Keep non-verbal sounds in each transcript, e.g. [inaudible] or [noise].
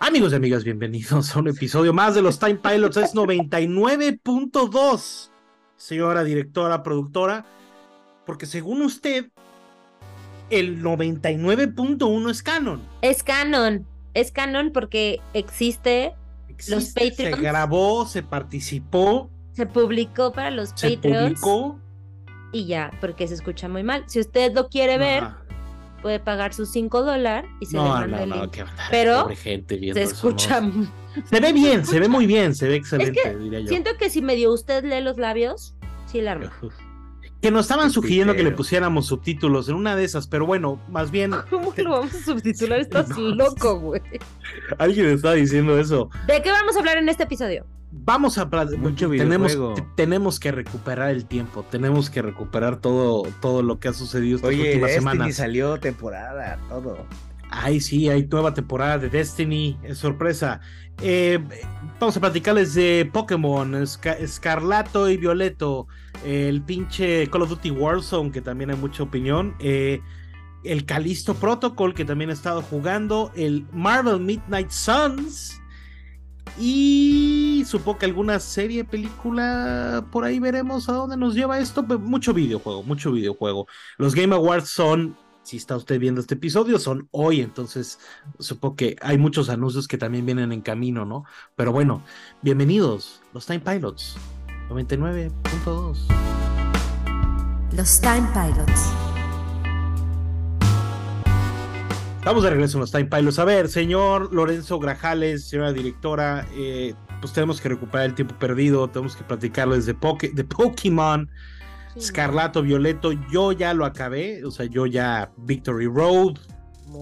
Amigos y amigas, bienvenidos a un episodio más de los Time Pilots. Es 99.2, señora directora, productora, porque según usted, el 99.1 es canon. Es canon, es canon porque existe, los Patreons. Se grabó, se participó, se publicó para los se Patreons publicó. y ya, porque se escucha muy mal. Si usted lo quiere ver, Ah, puede pagar sus 5 dólares y se le No, manda no, el no, qué Pero pobre gente viendo Se escucha. Se ve bien, se ve muy [laughs] bien, se ve excelente, que diría yo. Siento que si medio usted lee los labios, sí la arma. Que nos estaban sugiriendo que le pusiéramos subtítulos en una de esas, pero bueno, más bien [laughs] ¿Cómo lo vamos a subtitular? [laughs] Estás No, loco, güey. alguien está diciendo eso. ¿De qué vamos a hablar en este episodio? Vamos a Mucho tenemos tenemos que recuperar el tiempo, tenemos que recuperar todo todo lo que ha sucedido estas Oye, últimas Destiny semanas. salió temporada, todo. Ay, sí, hay nueva temporada de Destiny, es sorpresa. Eh, vamos a platicarles de Pokémon, Esca- Escarlato y Violeto, el pinche Call of Duty Warzone, que también hay mucha opinión, eh, el Calisto Protocol, que también he estado jugando, el Marvel Midnight Suns, y supongo que alguna serie, película, por ahí veremos a dónde nos lleva esto. Pero Mucho videojuego, mucho videojuego. Los Game Awards son, si está usted viendo este episodio, son hoy, entonces supongo que hay muchos anuncios que también vienen en camino, ¿no? Pero bueno, bienvenidos, los Time Pilots 99.2. Los Time Pilots. Estamos de regreso en los Time Pilots. A ver, señor Lorenzo Grajales, señora directora, eh, pues tenemos que recuperar el tiempo perdido, tenemos que platicarles de, Poké- de Pokémon. Escarlato, Violeto, yo ya lo acabé, o sea, yo ya Victory Road,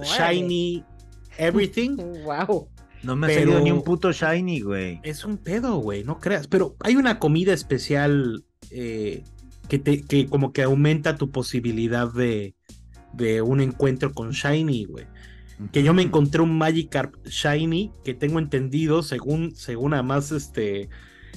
Shiny, Everything. [laughs] Wow. No me ha Pero- salido ni un puto shiny, güey. Es un pedo, güey, no creas. Pero hay una comida especial eh, que, te, que como que aumenta tu posibilidad de, de un encuentro con Shiny, güey. Que yo me encontré un Magikarp Shiny que tengo entendido, según, según además este,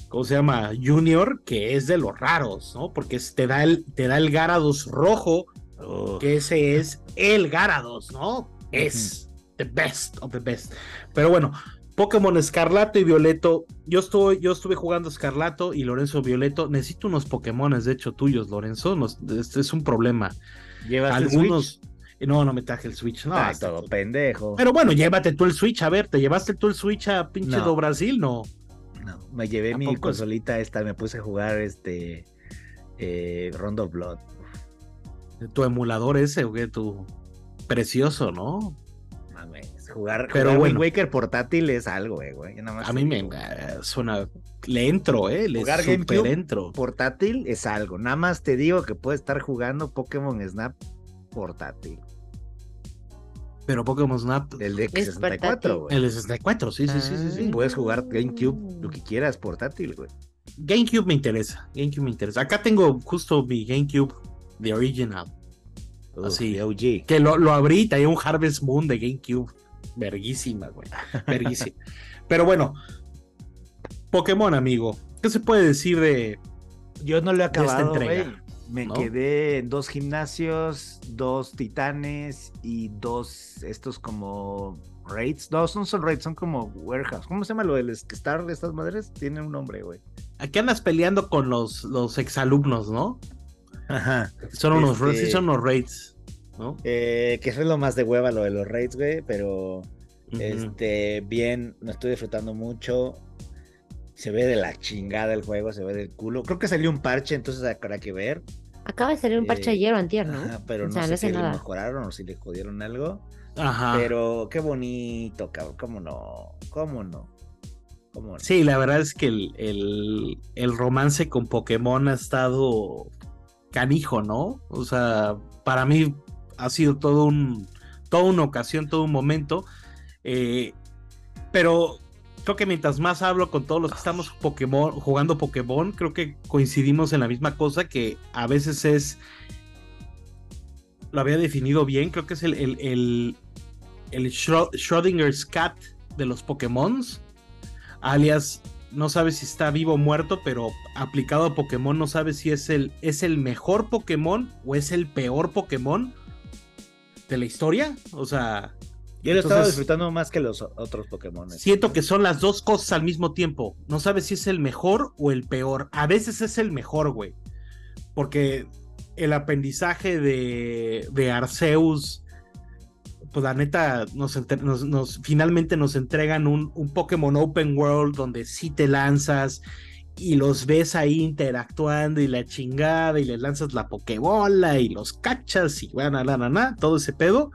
¿cómo se llama? Junior, que es de los raros, ¿no? Porque te da el, te da el Garados rojo, Oh, que ese es el Garados, ¿no? Es the best of the best. Pero bueno, Pokémon Escarlato y Violeto. Yo estuve, yo estuve jugando Escarlato y Lorenzo Violeto. Necesito unos Pokémones, de hecho, tuyos, Lorenzo. Nos- este es un problema. ¿Llevas Algunos. No, no me traje el Switch. No, Ay, hasta- todo pendejo. Pero bueno, llévate tú el Switch. A ver, ¿te llevaste tú el Switch a pinche No. do Brasil? No. No, me llevé ¿A mi poco? consolita esta, me puse a jugar este eh, Rondo Blood. Tu emulador ese, güey, tu precioso, ¿no? Mames, jugar, Pero jugar bueno. Wind Waker portátil es algo, güey, A mí me eh, suena. Le entro, ¿eh? Le Jugar super GameCube entro. Portátil es algo. Nada más te digo que puedes estar jugando Pokémon Snap portátil. Pero Pokémon Snap. El de Es 64, portátil. güey. El de 64, sí, sí, sí, sí, sí. Puedes jugar GameCube, lo que quieras, portátil, güey. GameCube me interesa. GameCube me interesa. Acá tengo justo mi GameCube, The Original. Uf, Así. de OG. Que lo, lo abrí, traía un Harvest Moon de GameCube. Verguísima, güey. [laughs] Verguísima. Pero bueno, Pokémon, amigo. ¿Qué se puede decir de. Yo no lo he esta acabado, entrega, güey. Me ¿no? quedé en dos gimnasios, dos titanes y dos estos como raids. No, no son raids, son como warehouse. ¿Cómo se llama lo del Star de estas madres? Tienen un nombre, güey. Aquí andas peleando con los, los exalumnos, ¿no? Ajá. Son unos, Este- sí, son unos raids, ¿no? Eh, que es lo más de hueva lo de los raids, güey, pero este bien, me estoy disfrutando mucho. Se ve de la chingada el juego, se ve del culo. Creo que salió un parche, entonces habrá que ver. Acaba de salir un parche Eh, ayer o antier, ¿no? Ajá, pero O no sea, sé no si le nada. mejoraron o si le jodieron algo. Ajá. Pero qué bonito, cabrón. ¿Cómo no? ¿Cómo no? ¿Cómo no? Sí, la verdad es que el, el, el romance con Pokémon ha estado canijo, ¿no? O sea, para mí ha sido todo un, toda una ocasión, todo un momento. eh, pero creo que mientras más hablo con todos los que estamos Pokémon, jugando Pokémon, creo que coincidimos en la misma cosa que a veces es. Lo había definido bien, creo que es el, el, el, Cat de los Pokémons alias no sabes si está vivo o muerto, pero aplicado a Pokémon no sabes si es el, es el mejor Pokémon o es el peor Pokémon de la historia. O sea, Yo lo estaba disfrutando más que los otros Pokémon. Siento que son las dos cosas al mismo tiempo. No sabes si es el mejor o el peor. A veces es el mejor, güey. Porque el aprendizaje de, de Arceus, pues la neta, nos, nos- nos- finalmente nos entregan un, un Pokémon Open World donde sí te lanzas y los ves ahí interactuando y la chingada y les lanzas la Pokébola y los cachas y van a la na, na, todo ese pedo.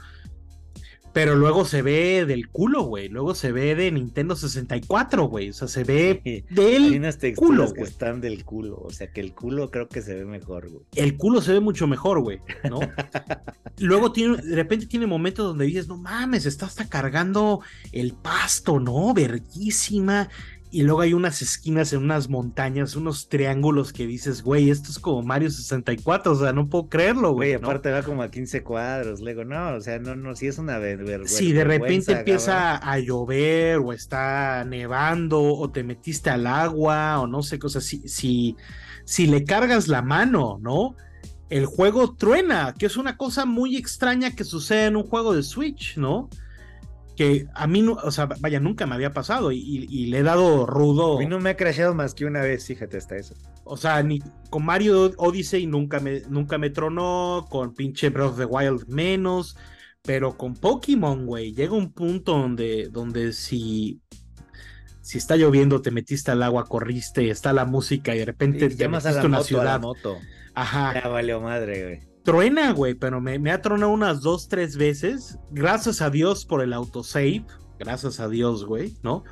Pero luego se ve del culo, güey. Luego se ve de Nintendo 64, güey. O sea, se ve [laughs] Hay del culo, que güey. están del culo. O sea que el culo creo que se ve mejor, güey. el culo se ve mucho mejor, güey, ¿no? [laughs] Luego tiene, de repente tiene momentos donde dices, no mames, está hasta cargando el pasto, ¿no? Verguísima. Y luego hay unas esquinas en unas montañas, unos triángulos que dices, güey, esto es como Mario 64, o sea, no puedo creerlo, Güey, güey. ¿no? aparte va como a 15 cuadros. Luego, no, o sea, no, no, sí es una ver- vergüenza. Si de repente empieza a llover o está nevando o te metiste al agua o no sé, cosas, si, si, si le cargas la mano, ¿no? El juego truena, que es una cosa muy extraña que sucede en un juego de Switch, ¿no? Que a mí, no, o sea, vaya, nunca me había pasado y, y- y le he dado rudo. A mí no me ha crashado más que una vez, fíjate, hasta eso. O sea, ni con Mario Odyssey nunca me, nunca me tronó, con pinche Breath of the Wild menos, pero con Pokémon, güey, llega un punto donde, donde si, si está lloviendo, te metiste al agua, corriste, está la música y de repente Y te llamas a la una moto, a la ciudad. moto. Ajá, Ya valió madre, güey. Truena, güey, pero me, me ha tronado unas dos, tres veces. Gracias a Dios por el autosave. Gracias a Dios, güey, ¿no?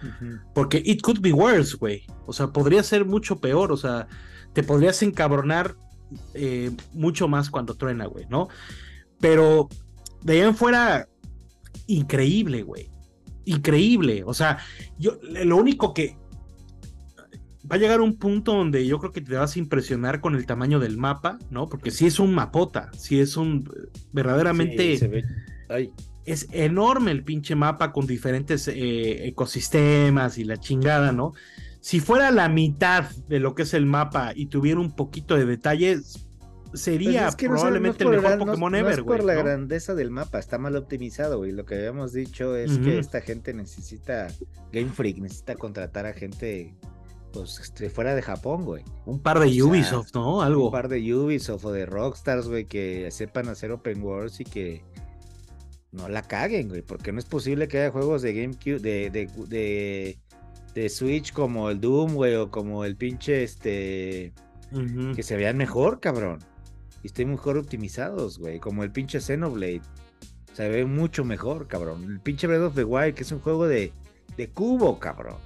Porque it could be worse, güey. O sea, podría ser mucho peor. O sea, te podrías encabronar eh, mucho más cuando truena, güey, ¿no? Pero de ahí en fuera, increíble, güey. Increíble. O sea, yo lo único que va a llegar un punto donde yo creo que te vas a impresionar con el tamaño del mapa, ¿no? Porque si es un mapota, si es un verdaderamente Sí, se ve- Ay, es enorme el pinche mapa con diferentes eh, ecosistemas y la chingada, ¿no? Si fuera la mitad de lo que es el mapa y tuviera un poquito de detalles, sería Pues es que no sé, probablemente no el mejor la- no- Pokémon no ever, es por la ¿no? grandeza del mapa, está mal optimizado, güey. Lo que habíamos dicho es que esta gente necesita, Game Freak necesita contratar a gente, pues, este, fuera de Japón, güey. Un par de o sea, Ubisoft, ¿no? Algo. Un par de Ubisoft o de Rockstars, güey, que sepan hacer open worlds y que no la caguen, güey, porque no es posible que haya juegos de GameCube, de, de, de, de Switch como el Doom, güey, o como el pinche, este, que se vean mejor, cabrón. Y estén mejor optimizados, güey. Como el pinche Xenoblade. Se ve mucho mejor, cabrón. El pinche Breath of the Wild, que es un juego de, de cubo, cabrón.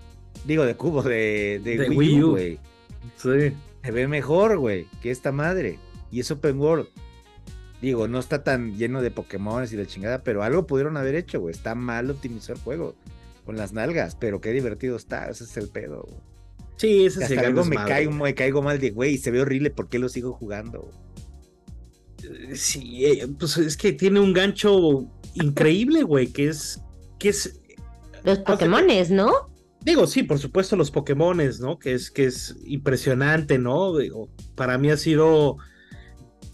Digo, de cubo, de, de, De Wii Wii U, güey. Sí. Se ve mejor, güey, que esta madre. Y es open world. Digo, no está tan lleno de Pokémon y de chingada, pero algo pudieron haber hecho, güey. Está mal optimizado el juego. Con las nalgas, pero qué divertido está. Ese es el pedo, güey. Sí, ese es el algo me, caigo, me caigo mal de, güey, se ve horrible, ¿por qué lo sigo jugando? Sí, eh, pues es que tiene un gancho increíble, güey, que es que es Los Pokémones, ¿no? Digo, sí, por supuesto los Pokémones, ¿no? Que es, que es impresionante, ¿no? Digo, para mí ha sido...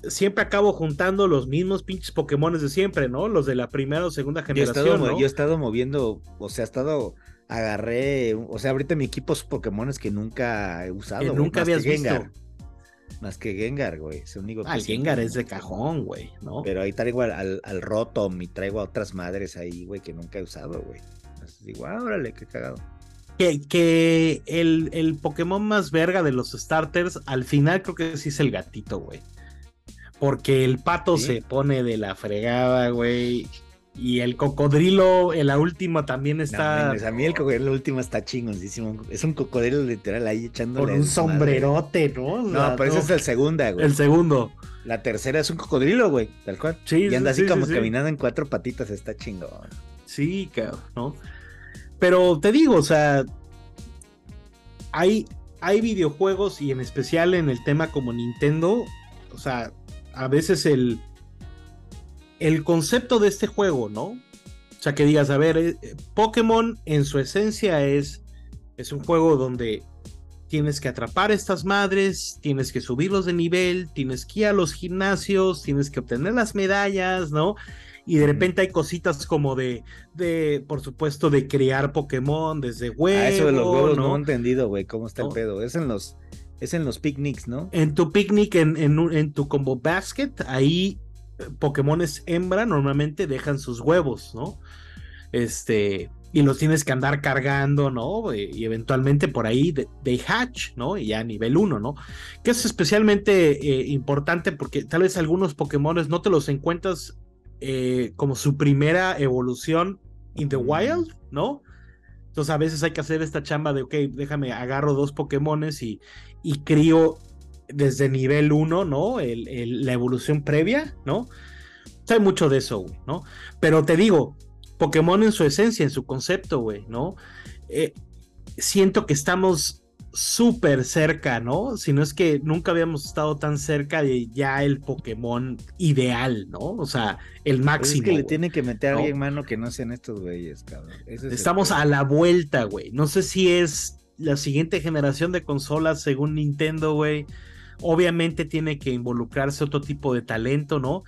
Siempre acabo juntando los mismos pinches Pokémones de siempre, ¿no? Los de la primera o segunda Yo he, estado, generación, yo he estado moviendo, o sea, he estado, agarré, o sea, ahorita mi equipo es Pokémones que nunca he usado. Que nunca habías visto. Gengar, Más que Gengar, güey, es el único Ah, que Gengar es de cajón, güey, ¿no? Pero ahí traigo al, al, al Rotom y traigo a otras madres ahí, güey, que nunca he usado, güey. Entonces digo, ah, órale, qué cagado. Que, que el, el Pokémon más verga de los starters, al final creo que sí es el gatito, güey. Porque el pato Sí. se pone de la fregada, güey. Y el cocodrilo en la última también No, está mames, a mí el cocodrilo último está chingoncísimo. Es un cocodrilo literal ahí echándole. con un sombrerote, ¿no? O No, pero no. es el segunda, güey. el segundo. La tercera es un cocodrilo, güey, tal cual. Sí, y sí, anda así sí, como caminando en cuatro patitas, está chingón. Sí, cabrón, ¿no? Pero te digo, o sea, hay, hay videojuegos y en especial en el tema como Nintendo, o sea, a veces el, el concepto de este juego, ¿no? O sea, que digas, a ver, eh, Pokémon en su esencia es, es un juego donde tienes que atrapar estas madres, tienes que subirlos de nivel, tienes que ir a los gimnasios, tienes que obtener las medallas, ¿no? Y de repente hay cositas como de, de, por supuesto, de crear Pokémon desde huevos. Ah, eso de los huevos no, he entendido, güey, cómo está el pedo. Es en los, es en los picnics, ¿no? En tu picnic, en, en, en tu combo basket, ahí eh, Pokémones hembra normalmente dejan sus huevos, ¿no? Este, y los tienes que andar cargando, ¿no? Eh, y eventualmente por ahí de, hatch, ¿no? Y ya a nivel 1, ¿no? Que es especialmente eh, importante porque tal vez algunos Pokémon no te los encuentras eh, como su primera evolución in the wild, ¿no? Entonces a veces hay que hacer esta chamba de, ok, déjame, agarro dos Pokémones y, y crío desde nivel 1, ¿no? la evolución previa, ¿no? O sea, hay mucho de eso, güey, ¿no? Pero te digo, Pokémon en su esencia, en su concepto, güey, ¿no? Eh, siento que estamos súper cerca, ¿no? Si no es que nunca habíamos estado tan cerca de ya el Pokémon ideal, ¿no? O sea, el máximo. es que le tiene que meter a alguien mano que no sean estos güeyes, cabrón. Estamos a la vuelta, güey. No sé si es la siguiente generación de consolas según Nintendo, güey. Obviamente tiene que involucrarse otro tipo de talento, ¿no?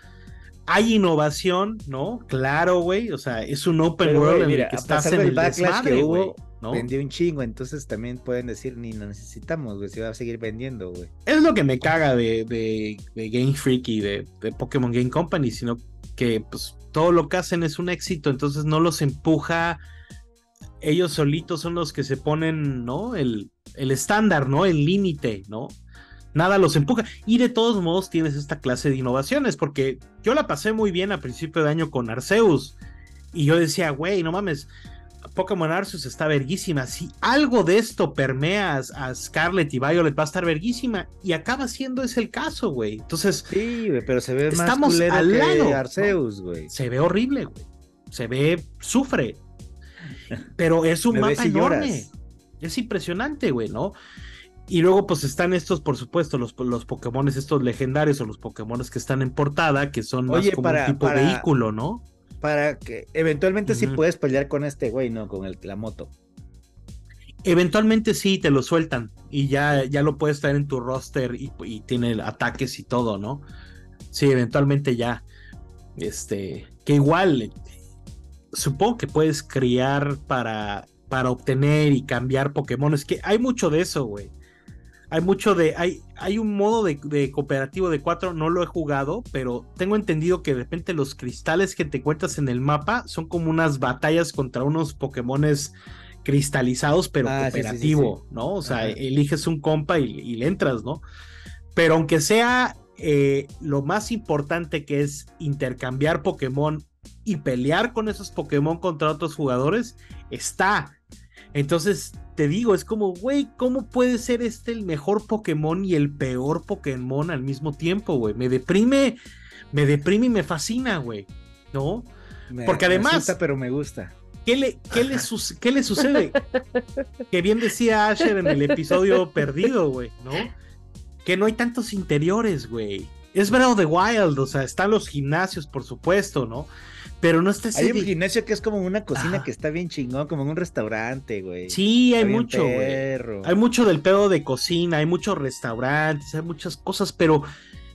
hay innovación, ¿no? Claro, güey. O sea, es un open world en el que estás en el backlash que hubo, ¿no? vendió un chingo, entonces también pueden decir ni lo necesitamos, güey, si va a seguir vendiendo, güey. Es lo que me caga de, de, Game Freak y de, de, Pokémon Game Company, sino que pues todo lo que hacen es un éxito, entonces no los empuja. Ellos solitos son los que se ponen, ¿no? El, el estándar, ¿no? El límite, ¿no? nada los empuja. Y de todos modos tienes esta clase de innovaciones, porque yo la pasé muy bien a principio de año con Arceus. Y yo decía, güey, no mames, Pokémon Arceus está verguísima. Si algo de esto permeas a Scarlet y Violet, va a estar verguísima. Y acaba siendo ese el caso, güey. Entonces, sí, pero se ve estamos más al lado. Arceus, güey. Se ve horrible, güey. Se ve, sufre. Pero es un [laughs] mapa enorme. Es impresionante, güey, ¿no? Y luego, pues están estos, por supuesto, los, los Pokémon estos legendarios o los Pokémon que están en portada, que son más como un tipo vehículo, ¿no? Para que eventualmente sí puedes pelear con este güey, ¿no? Con el, la moto. Eventualmente sí, te lo sueltan y ya, ya lo puedes traer en tu roster y, y tiene ataques y todo, ¿no? Sí, eventualmente ya. Este, que igual, supongo que puedes criar para, para obtener y cambiar Pokémon. Es que hay mucho de eso, güey hay mucho de. Hay, hay un modo de, cooperativo de cuatro, no lo he jugado, pero tengo entendido que de repente los cristales que te encuentras en el mapa son como unas batallas contra unos Pokémones cristalizados, pero ah, cooperativo, ¿no? O sea, eliges un compa y, le entras, ¿no? Pero aunque sea eh, lo más importante que es intercambiar Pokémon y pelear con esos Pokémon contra otros jugadores, está. Entonces, te digo, es como, güey, ¿cómo puede ser este el mejor Pokémon y el peor Pokémon al mismo tiempo, güey? Me deprime, me deprime y me fascina, güey, ¿no? Porque además... Me pero me gusta. ¿Qué le, qué le, qué le sucede? [laughs] que bien decía Asher en el episodio perdido, güey, ¿no? Que no hay tantos interiores, güey. Es Breath de Wild, o sea, están los gimnasios, por supuesto, ¿no? Pero no está Hay un gimnasio que es como una cocina que está bien chingón, como en un restaurante, güey. Sí, hay mucho, güey. Hay mucho del pedo de cocina, hay muchos restaurantes, hay muchas cosas, pero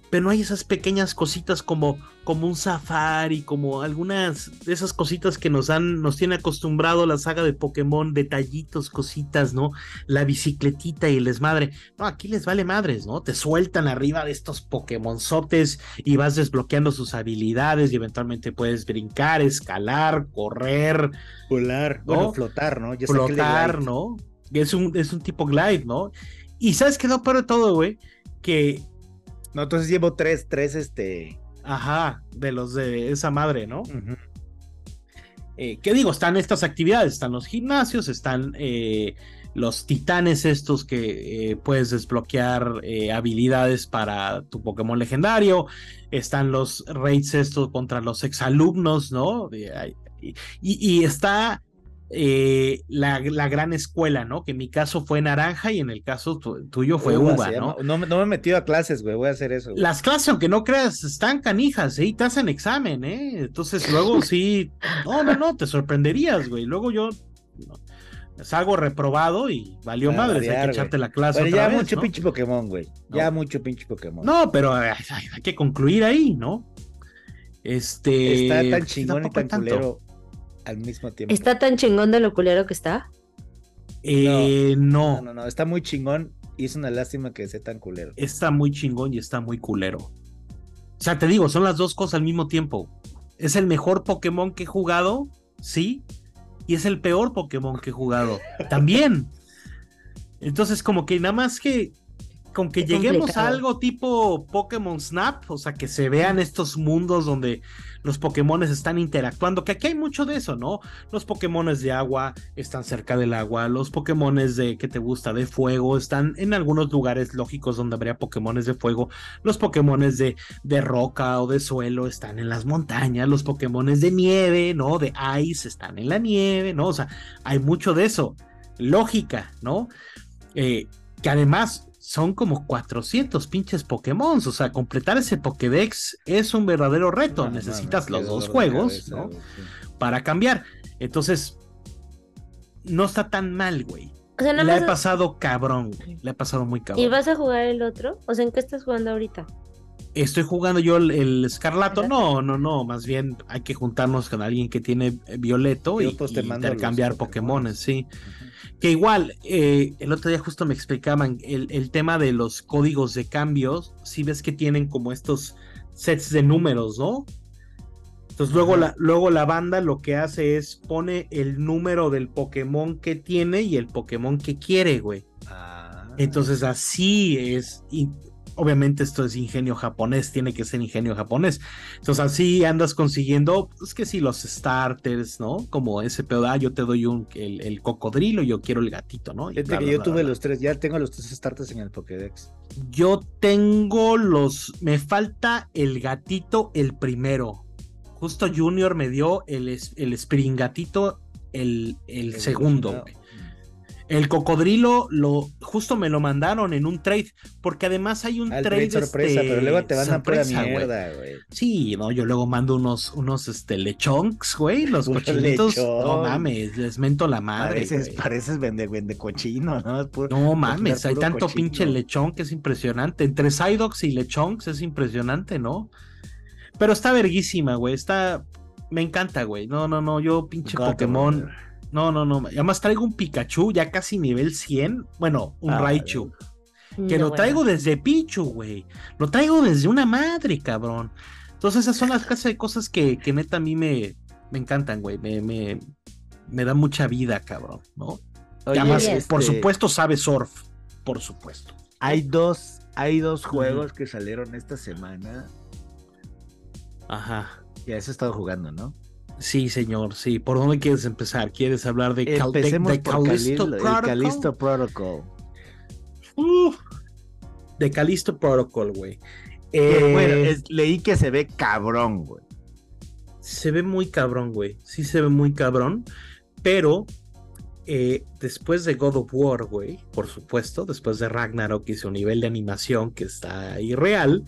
pero no hay esas pequeñas cositas como, como un safari, como algunas de esas cositas que nos han, nos tiene acostumbrado la saga de Pokémon, detallitos, cositas, ¿no? La bicicletita y el desmadre. No, aquí les vale madres, ¿no? Te sueltan arriba de estos Pokémonzotes y vas desbloqueando sus habilidades y eventualmente puedes brincar, escalar, correr. Volar, bueno, flotar, ¿no? flotar, ¿no? Es un, es un tipo glide, ¿no? Y sabes qué no peor de todo, güey, que no, entonces llevo tres, tres, este. Ajá, de los de esa madre, ¿no? Eh, ¿Qué digo? Están estas actividades, están los gimnasios, están eh, los titanes estos que eh, puedes desbloquear habilidades para tu Pokémon legendario, están los raids estos contra los exalumnos, ¿no? y, y, está eh, la, gran escuela, ¿no? Que en mi caso fue naranja y en el caso tuyo fue uva, ¿no? ¿no? me he metido a clases, güey, voy a hacer eso. Las clases, aunque no creas, están canijas, ¿eh? Y te hacen examen, ¿eh? Entonces luego [laughs] sí, no, no, no, te sorprenderías, güey. Luego yo salgo reprobado y valió madre, hay que echarte la clase. Pero ya mucho pinche Pokémon, güey. Ya mucho pinche Pokémon. No, pero hay que concluir ahí, ¿no? Este. Está tan chingón y tan tanto. culero al mismo tiempo. ¿Está tan chingón de lo culero que está? Eh, no, No, no, no, está muy chingón y es una lástima que sea tan culero. está muy chingón y está muy culero. O sea, te digo, son las dos cosas al mismo tiempo. Es el mejor Pokémon que he jugado, sí, y es el peor Pokémon que he jugado, también. Entonces, como que nada más que con que Qué lleguemos complicado. a algo tipo Pokémon Snap, o sea, que se vean estos mundos donde los Pokémones están interactuando, que aquí hay mucho de eso, ¿no? Los Pokémones de agua están cerca del agua, los Pokémones de que te gusta de fuego están en algunos lugares lógicos donde habría Pokémones de fuego, los Pokémones de, de roca o de suelo están en las montañas, los Pokémones de nieve, ¿no? De ice están en la nieve, ¿no? O sea, hay mucho de eso. Lógica, ¿no? Eh, que además son como 400 pinches Pokémon. O sea, completar ese Pokédex es un verdadero reto. Necesitas los dos juegos, cabeza, ¿no? sí. Para cambiar. Entonces, no está tan mal, güey. O sea, Le he más. pasado cabrón, güey. Le he pasado muy ¿Y cabrón. vas a jugar el otro? O sea, ¿en qué estás jugando ahorita? Estoy jugando yo el, el escarlato. No, no, no. Más bien hay que juntarnos con alguien que tiene violeto y, pues, y intercambiar Pokémones. Pokémones, sí. Que igual, eh, el otro día justo me explicaban el, el tema de los códigos de cambios. Si ves que tienen como estos sets de números, ¿no? Entonces luego la, luego la banda lo que hace es pone el número del Pokémon que tiene y el Pokémon que quiere, güey. Ah. Entonces así es. Y obviamente esto es ingenio japonés, tiene que ser ingenio japonés. Entonces así andas consiguiendo, es que sí, los starters, ¿no? Como ese pedo, ah, yo te doy un, el, el cocodrilo, yo quiero el gatito, ¿no? Bla, que bla, yo bla, tuve los tres, ya tengo los tres starters en el Pokédex. Yo tengo los, me falta el gatito, el primero. Justo Junior me dio el, el Springatito, el, el El segundo. original. El cocodrilo lo justo me lo mandaron en un trade, porque además hay un Ah, trade, trade sorpresa, este, pero luego te van a pura sorpresa, güey. mierda, güey. Sí, no, yo luego mando unos, unos este lechonks, güey, los cochinitos. No mames, les mento la madre. Pareces, pareces vende, vende cochino, ¿no? Puro- No mames, hay tanto cochino. pinche lechón que es impresionante. Entre Psydox y Lechonks es impresionante, ¿no? Pero está verguísima, güey. Está. Me encanta, güey. No, no, no. Yo, pinche Pokémon. No, no, no. Además traigo un Pikachu ya casi nivel 100. Bueno, un Ah, Raichu. Que No, lo bueno. traigo desde Pichu, güey. Lo traigo desde una madre, cabrón. Entonces, esas son las clases de cosas que, que neta a mí me, me encantan, güey. Me, me, me da mucha vida, cabrón, ¿no? Y Oye, además, yes. por este, supuesto, sabe surf. Por supuesto. Hay dos, hay dos juegos que salieron esta semana. Ajá. Ya has estado jugando, ¿no? Sí, señor, sí. ¿Por dónde quieres empezar? ¿Quieres hablar de, Cal- de- Empecemos de por Callisto Calil- el Protocol? De Callisto Protocol, güey. Eh, bueno, es- leí que se ve cabrón, güey. Se ve muy cabrón, güey. Sí se ve muy cabrón. Pero eh, después de God of War, güey, por supuesto, después de Ragnarok y su nivel de animación que está irreal,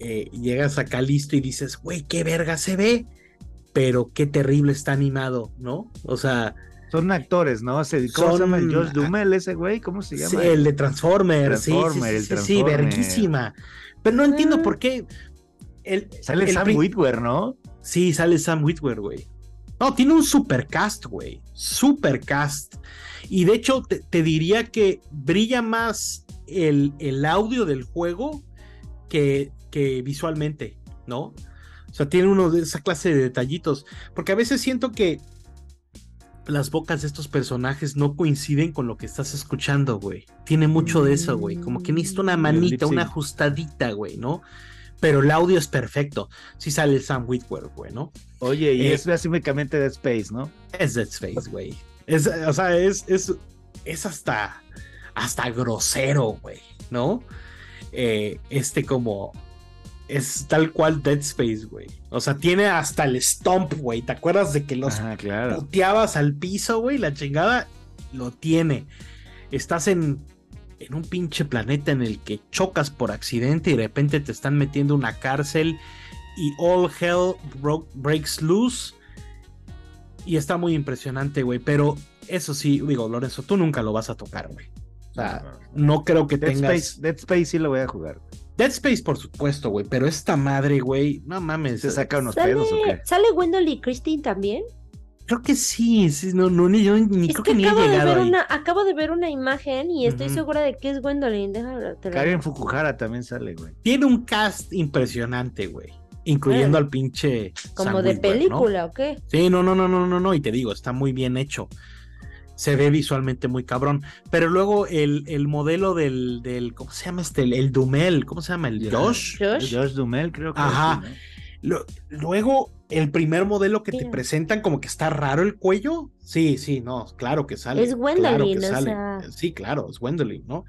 eh, llegas a Calisto y dices, güey, qué verga se ve, pero qué terrible está animado, ¿no? O sea, Son actores, ¿no? Se- ¿Cómo se Son- llama? ¿El Josh Duhamel ese güey? ¿Cómo se sí, llama? el de Transformers, sí, sí, Transformer, sí, el sí, sí, Transformer. verguísima. Pero no entiendo Ah. por qué. El, Sale el Sam pri- Witwer, ¿no? Sí, sale Sam Witwer, güey. No, tiene un supercast, güey. Supercast. Y de hecho, te, te diría que brilla más el, el audio del juego que, que visualmente, ¿no? O sea, tiene uno de esa clase de detallitos. Porque a veces siento que las bocas de estos personajes no coinciden con lo que estás escuchando, güey. Tiene mucho de eso, güey. Como que necesita una manita, una ajustadita, güey, ¿no? Pero el audio es perfecto. Sí sale el Sam Witwer, güey, ¿no? Oye, y Eh, es básicamente Dead Space, ¿no? Es Dead Space, güey. Es, o sea, es, es, es hasta, hasta grosero, güey, ¿no? Eh, este como... Es tal cual Dead Space, güey. O sea, tiene hasta el stomp, güey. ¿Te acuerdas de que los claro. puteabas al piso, güey? La chingada lo tiene. Estás en, en un pinche planeta en el que chocas por accidente y de repente te están metiendo una cárcel y all hell breaks loose. Y está muy impresionante, güey. Pero eso sí, digo, Lorenzo, tú nunca lo vas a tocar, güey. O sea, no creo que Dead tengas. Space, Dead Space sí lo voy a jugar. Dead Space, por supuesto, güey, pero esta madre, güey, no mames. ¿Se saca unos ¿Sale, pedos o qué? ¿Sale Wendell y Christine también? Creo que sí, sí, no, no, ni, yo ni Es creo que que ni he acabo de, llegado ver ahí. una, acabo de ver una imagen y estoy Ujú. segura de que es Gwendolyn. Te la- Karen Fukuhara también sale, güey. Tiene un cast impresionante, güey, incluyendo Órale. al pinche. Como de película, ¿o qué? Sí, no, no, no, no, no, no, y te digo, está muy bien hecho. Se ve visualmente muy cabrón. Pero luego el, el modelo del, del, ¿cómo se llama este? El, el Dumel, ¿cómo se llama? El. Josh. Josh. Josh Dumel, creo que. Ajá. sí, ¿no? Luego, el primer modelo que te presentan, como que está raro el cuello. Sí, sí, no, claro que sale. Es claro Gwendolyn, que o sale. sea. Sí, claro, es Gwendolyn, ¿no?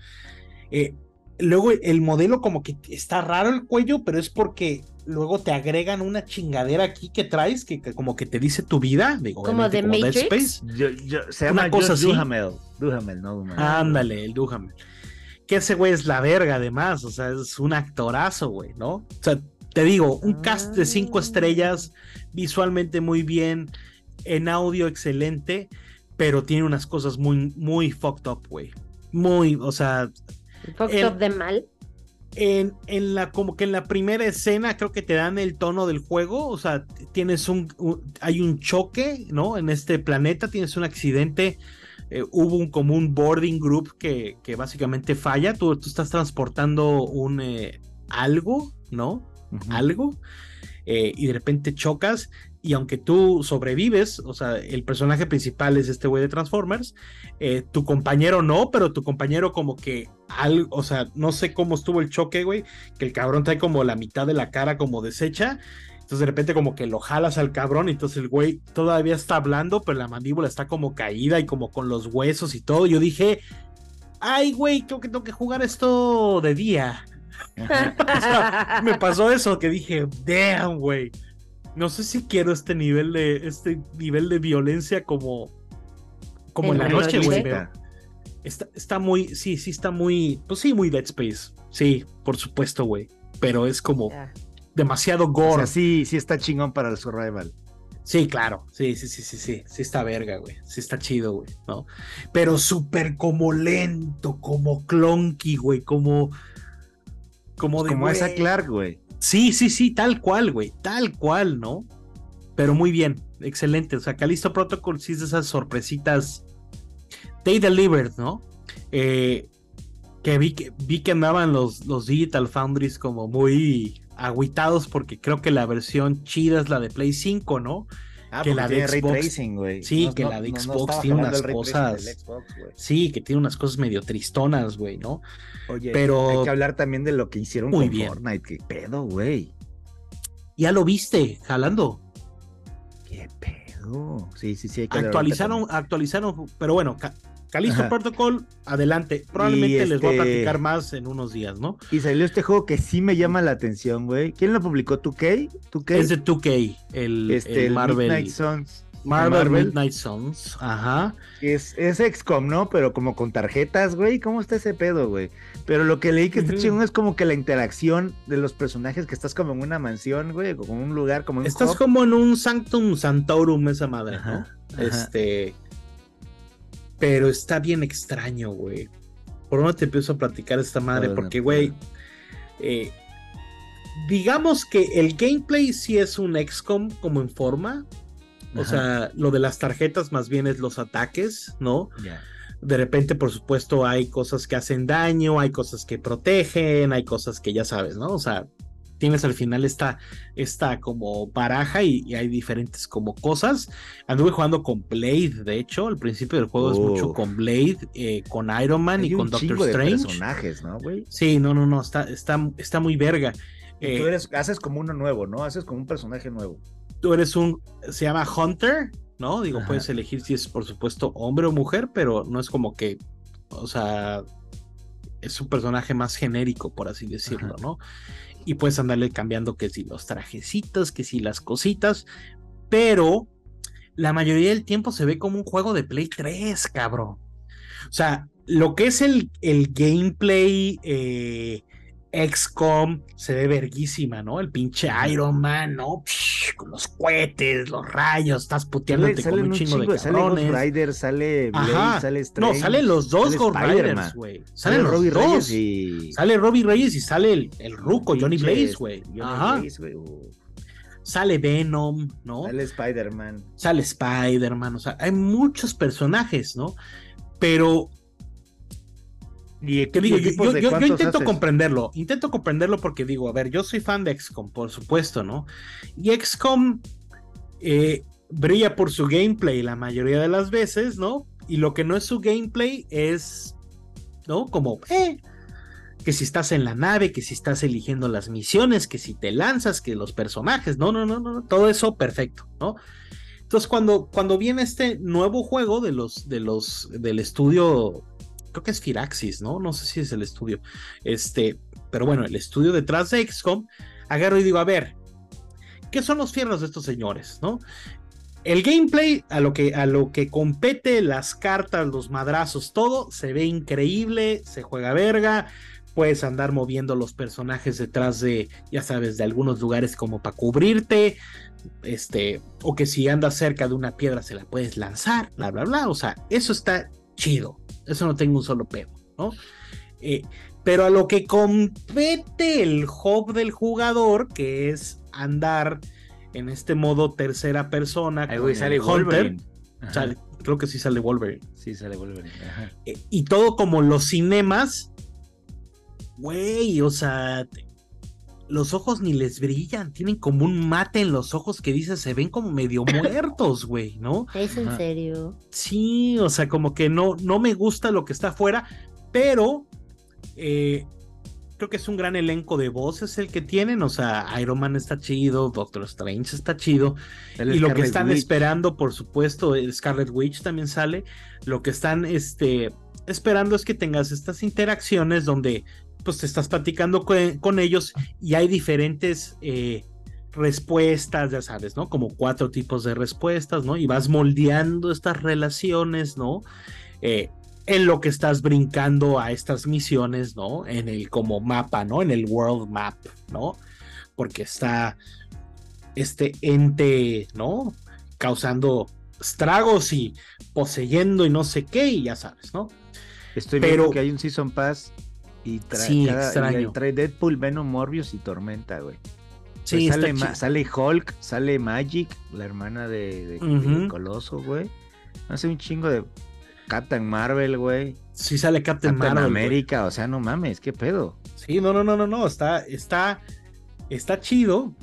Eh, luego el modelo como que está raro el cuello, pero es porque luego te agregan una chingadera aquí que traes, que, que como que te dice tu vida, digo, Como de como Dead Matrix. Space. Yo- yo- se llama Una cosa así. Duhamel. Duhamel, no Duhamel. Ándale, el Duhamel. Que ese güey es la verga, además. O sea, es un actorazo, güey, ¿no? O sea, te digo, un cast de cinco Ah. estrellas, visualmente muy bien, en audio excelente, pero tiene unas cosas muy, muy fucked up, güey. Muy, o sea, Fucked el- up de mal. En, en la, como que en la primera escena creo que te dan el tono del juego, o sea, tienes un, un- hay un choque, ¿no? En este planeta tienes un accidente, eh, hubo un como un boarding group que, que básicamente falla, tú, tú estás transportando un eh, algo, ¿no? Algo, eh, y de repente chocas. Y aunque tú sobrevives, o sea, el personaje principal es este güey de Transformers, eh, tu compañero no, pero tu compañero como que algo, o sea, no sé cómo estuvo el choque, güey, que el cabrón trae como la mitad de la cara como deshecha, entonces de repente como que lo jalas al cabrón, entonces el güey todavía está hablando, pero la mandíbula está como caída y como con los huesos y todo. Yo dije, ay, güey, creo que tengo que jugar esto de día. [laughs] O sea, me pasó eso que dije, damn, güey. No sé si quiero este nivel de este nivel de violencia como como en, En la noche, güey. Está, está muy, sí, sí está muy, pues sí, muy Dead Space. Sí, por supuesto, güey. Pero es como demasiado O gore. sea, sí, sí está chingón para el survival. Sí, claro. Sí, sí, sí, sí, sí. Sí está verga, güey. Sí está chido, güey, ¿no? Pero súper como lento, como clunky, güey, como... Como de, Como esa. Clark, güey. Sí, sí, sí, tal cual, güey, tal cual, ¿no? Pero muy bien, excelente. O sea, Calisto Protocol sí es de esas sorpresitas. They delivered, ¿no? Eh, que vi que vi que andaban los, los Digital Foundries como muy agüitados porque creo que la versión chida es la de Play 5, ¿no? Ah, Que la de Xbox. tracing, güey. Sí, que la de Xbox tiene unas cosas- Xbox. Sí, que tiene unas cosas medio tristonas, güey, ¿no? Oye, Pero- hay que hablar también de lo que hicieron Muy con bien. Fortnite. ¿Qué pedo, güey? Ya lo viste, jalando. ¿Qué pedo? Sí, sí, sí. Hay que Actualizaron, actualizaron, pero bueno, Ca- Calisto. Protocol, adelante. Probablemente les voy a este- platicar más en unos días, ¿no? Y salió este juego que sí me llama la atención, güey. ¿Quién lo publicó? ¿2K? ¿2K? Es de 2K, el, este, el Marvel. Midnight Suns. Marvel, Marvel. Midnight Suns. Ajá. Es, es XCOM, ¿no? Pero como con tarjetas, güey. ¿Cómo está ese pedo, güey? Pero lo que leí que está Ujú. chingón es como que la interacción de los personajes, que estás como en una mansión, güey, como en un lugar, como en Estás como en un Sanctum Santorum, esa madre, Ajá, ¿no? ajá. Este. Pero está bien extraño, güey. ¿Por dónde te empiezo a platicar esta madre? Por Porque, güey. eh, digamos que el gameplay sí es un XCOM como en forma. O sea, lo de las tarjetas más bien es los ataques, ¿no? De repente, por supuesto, hay cosas que hacen daño, hay cosas que protegen, hay cosas que ya sabes, ¿no? O sea, tienes al final esta, esta como baraja y, y hay diferentes como cosas. Anduve jugando con Blade, de hecho, al principio del juego es mucho con Blade, eh, con Iron Man Hay y un con Doctor de Strange. personajes, ¿no, güey? Sí, no, no, no, está, está, está muy verga. Tú Eh, eres, haces como uno nuevo, ¿no? Haces como un personaje nuevo. Tú eres un, se llama Hunter, ¿no? Digo, Ajá. puedes elegir si es, por supuesto, hombre o mujer, pero no es como que, o sea, es un personaje más genérico, por así decirlo, Ajá. ¿no? Y puedes andarle cambiando que si los trajecitos, que si las cositas, pero la mayoría del tiempo se ve como un juego de Play 3, cabrón. O sea, lo que es el, el gameplay eh, XCOM se ve verguísima, ¿no? El pinche Iron Man, ¿no? Psh, los cohetes, los rayos, estás puteándote Sale, con un chingo, de sale Ghost cabrones. Rider, sale Blade, Ajá. sale No, Strange, salen los dos sale Ghost Riders, güey. Sale Salen los Robbie dos. Reyes y... Sale Robbie Reyes y sale el, el ruco, Johnny Blaze, güey. Ajá. Blaze, Sale Venom, ¿no? Sale Spider-Man. Sale Spider-Man, o sea, hay muchos personajes, ¿no? Pero ¿Y ¿Qué digo? Yo, intento haces? comprenderlo, intento comprenderlo porque digo, a ver, yo soy fan de XCOM, por supuesto, ¿no? Y XCOM eh, brilla por su gameplay la mayoría de las veces, ¿no? Y lo que no es su gameplay es, ¿no? Como, eh, que si estás en la nave, que si estás eligiendo las misiones, que si te lanzas, que los personajes, no, no, no, no, no, todo eso perfecto, ¿no? Entonces cuando, cuando viene este nuevo juego de los, de los, del estudio creo que es Firaxis, ¿no? No sé si es el estudio. Este, pero bueno, el estudio detrás de XCOM, agarro y digo, a ver, ¿qué son los fierros de estos señores, no? El gameplay, a lo que, a lo que compete, las cartas, los madrazos, todo, se ve increíble, se juega verga, puedes andar moviendo los personajes detrás de, ya sabes, de algunos lugares como para cubrirte, este, o que si andas cerca de una piedra se la puedes lanzar, bla, bla, bla, o sea, eso está chido, eso no tengo un solo pedo, ¿no? Eh, pero a lo que compete el hub del jugador, que es andar en este modo tercera persona, sale Hunter, Wolverine. Ajá. sale- creo que sí sale Wolverine. Sí, sale Wolverine. Ajá. Eh, y todo como los cinemas, güey, o sea, los ojos ni les brillan, tienen como un mate en los ojos que dice se ven como medio [coughs] muertos, güey, ¿no? ¿Es en serio? Sí, o sea, como que no, no me gusta lo que está afuera, pero eh, creo que es un gran elenco de voces el que tienen, o sea, Iron Man está chido, Doctor Strange está chido, y lo que están Witch. esperando, por supuesto, el Scarlet Witch también sale. Lo que están este, esperando es que tengas estas interacciones donde pues te estás platicando con, con ellos y hay diferentes eh, respuestas, ya sabes, ¿no? Como cuatro tipos de respuestas, ¿no? Y vas moldeando estas relaciones, ¿no? Eh, en lo que estás brincando a estas misiones, ¿no? En el como mapa, ¿no? En el world map, ¿no? Porque está este ente, ¿no? Causando estragos y poseyendo y no sé qué, y ya sabes, ¿no? Estoy pero- viendo que hay un Season Pass y trae, Sí, cada- y extraño. trae Deadpool, Venom, Morbius y Tormenta, güey. Sí, Pues sale, Hulk, sale Magic, la hermana de, de- de Ujú. Coloso, güey. Hace un chingo de Captain Marvel, güey. sí sale Captain, Captain Marvel. güey. América, o sea, no mames, qué pedo. Sí, no, no, no, no, no, está, está, está chido,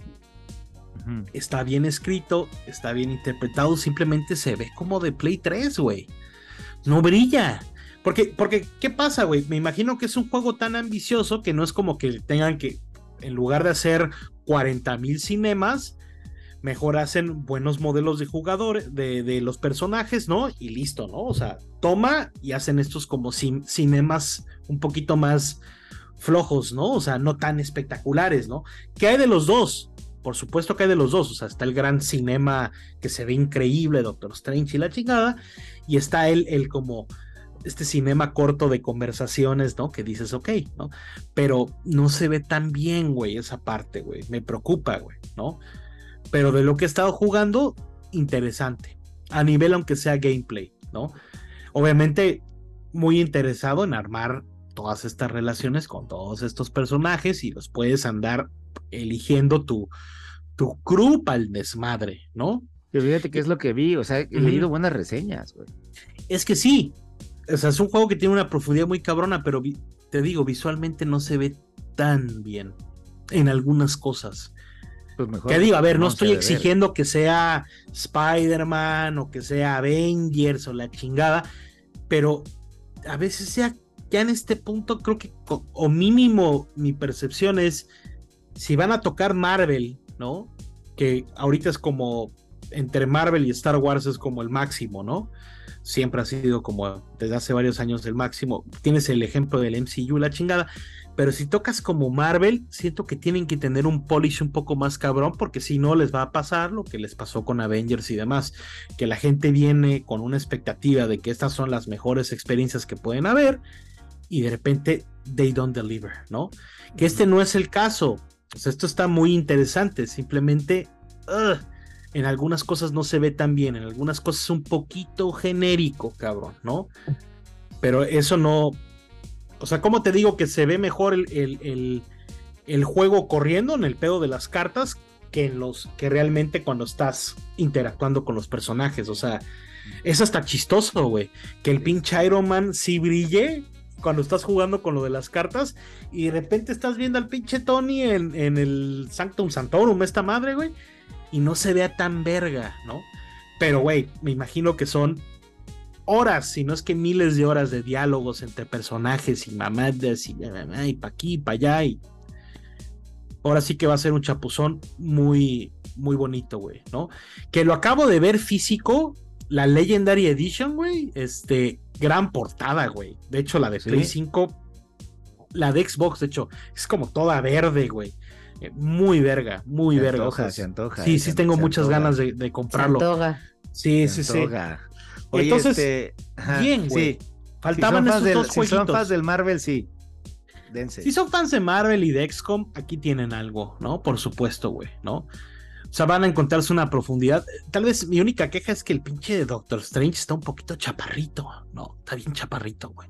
está bien escrito, está bien interpretado, simplemente se ve como de Play 3, güey. No brilla. Porque, porque, ¿qué pasa, güey? Me imagino que es un juego tan ambicioso que no es como que tengan que, en lugar de hacer 40 mil cinemas, mejor hacen buenos modelos de jugadores, de, de los personajes, ¿no? Y listo, ¿no? O sea, toma y hacen estos como cin- cinemas un poquito más flojos, ¿no? O sea, no tan espectaculares, ¿no? ¿Qué hay de los dos? Por supuesto que hay de los dos, o sea, está el gran cinema que se ve increíble, Doctor Strange y la chingada, y está el, el como este cinema corto de conversaciones, ¿no? Que dices, ok, ¿no? Pero no se ve tan bien, güey, esa parte, güey, me preocupa, güey, ¿no? Pero de lo que he estado jugando, interesante, a nivel aunque sea gameplay, ¿no? Obviamente, muy interesado en armar todas estas relaciones con todos estos personajes y los puedes andar eligiendo tu, tu crew para el desmadre, ¿no? Pero fíjate qué es lo que vi, o sea, he leído buenas reseñas, güey. Es que sí, o sea, es un juego que tiene una profundidad muy cabrona, pero te digo, visualmente no se ve tan bien en algunas cosas. Pues mejor. Que digo, a ver, no estoy ver. exigiendo que sea Spider-Man o que sea Avengers o la chingada, pero a veces ya, ya en este punto creo que, o mínimo mi percepción es, si van a tocar Marvel, ¿no? Que ahorita es como, entre Marvel y Star Wars es como el máximo, ¿no? Siempre ha sido como desde hace varios años el máximo. Tienes el ejemplo del MCU, la chingada. Pero si tocas como Marvel, siento que tienen que tener un polish un poco más cabrón, porque si no les va a pasar lo que les pasó con Avengers y demás, que la gente viene con una expectativa de que estas son las mejores experiencias que pueden haber, y de repente they don't deliver, ¿no? Que este no es el caso. Esto está muy interesante, simplemente "Ugh", en algunas cosas no se ve tan bien, en algunas cosas es un poquito genérico, cabrón, ¿no? Pero eso no. O sea, ¿cómo te digo que se ve mejor el, el- el- juego corriendo en el pedo de las cartas que en los que realmente cuando estás interactuando con los personajes? O sea, es hasta chistoso, güey. Que el pinche Iron Man sí brille cuando estás jugando con lo de las cartas y de repente estás viendo al pinche Tony en, en el Sanctum Santorum, esta madre, güey, y no se vea tan verga, ¿no? Pero, güey, me imagino que son horas, si no es que miles de horas de diálogos entre personajes y mamadas y, y pa' aquí, pa' allá y ahora sí que va a ser un chapuzón muy, muy bonito, güey, ¿no? Que lo acabo de ver físico, la Legendary Edition, güey, este, gran portada, güey. De hecho, la de ¿Sí? Play 5, la de Xbox, de hecho, es como toda verde, güey. Eh, Muy verga, muy Se verga. o antoja, sea, se antoja, Sí, sí se- tengo se muchas antoja. ganas de, de comprarlo. Santoga. Sí, Se sí, sí. antoja. Oye, Entonces, este, ajá, bien, güey. sí. Faltaban si son esos del, dos si son jueguitos. fans del Marvel, sí. Dense. Si son fans de Marvel y de XCOM, aquí tienen algo, ¿no? Por supuesto, güey, ¿no? O sea, van a encontrarse una profundidad. Tal vez mi única queja es que el pinche Doctor Strange está un poquito chaparrito, ¿no? Está bien chaparrito, güey.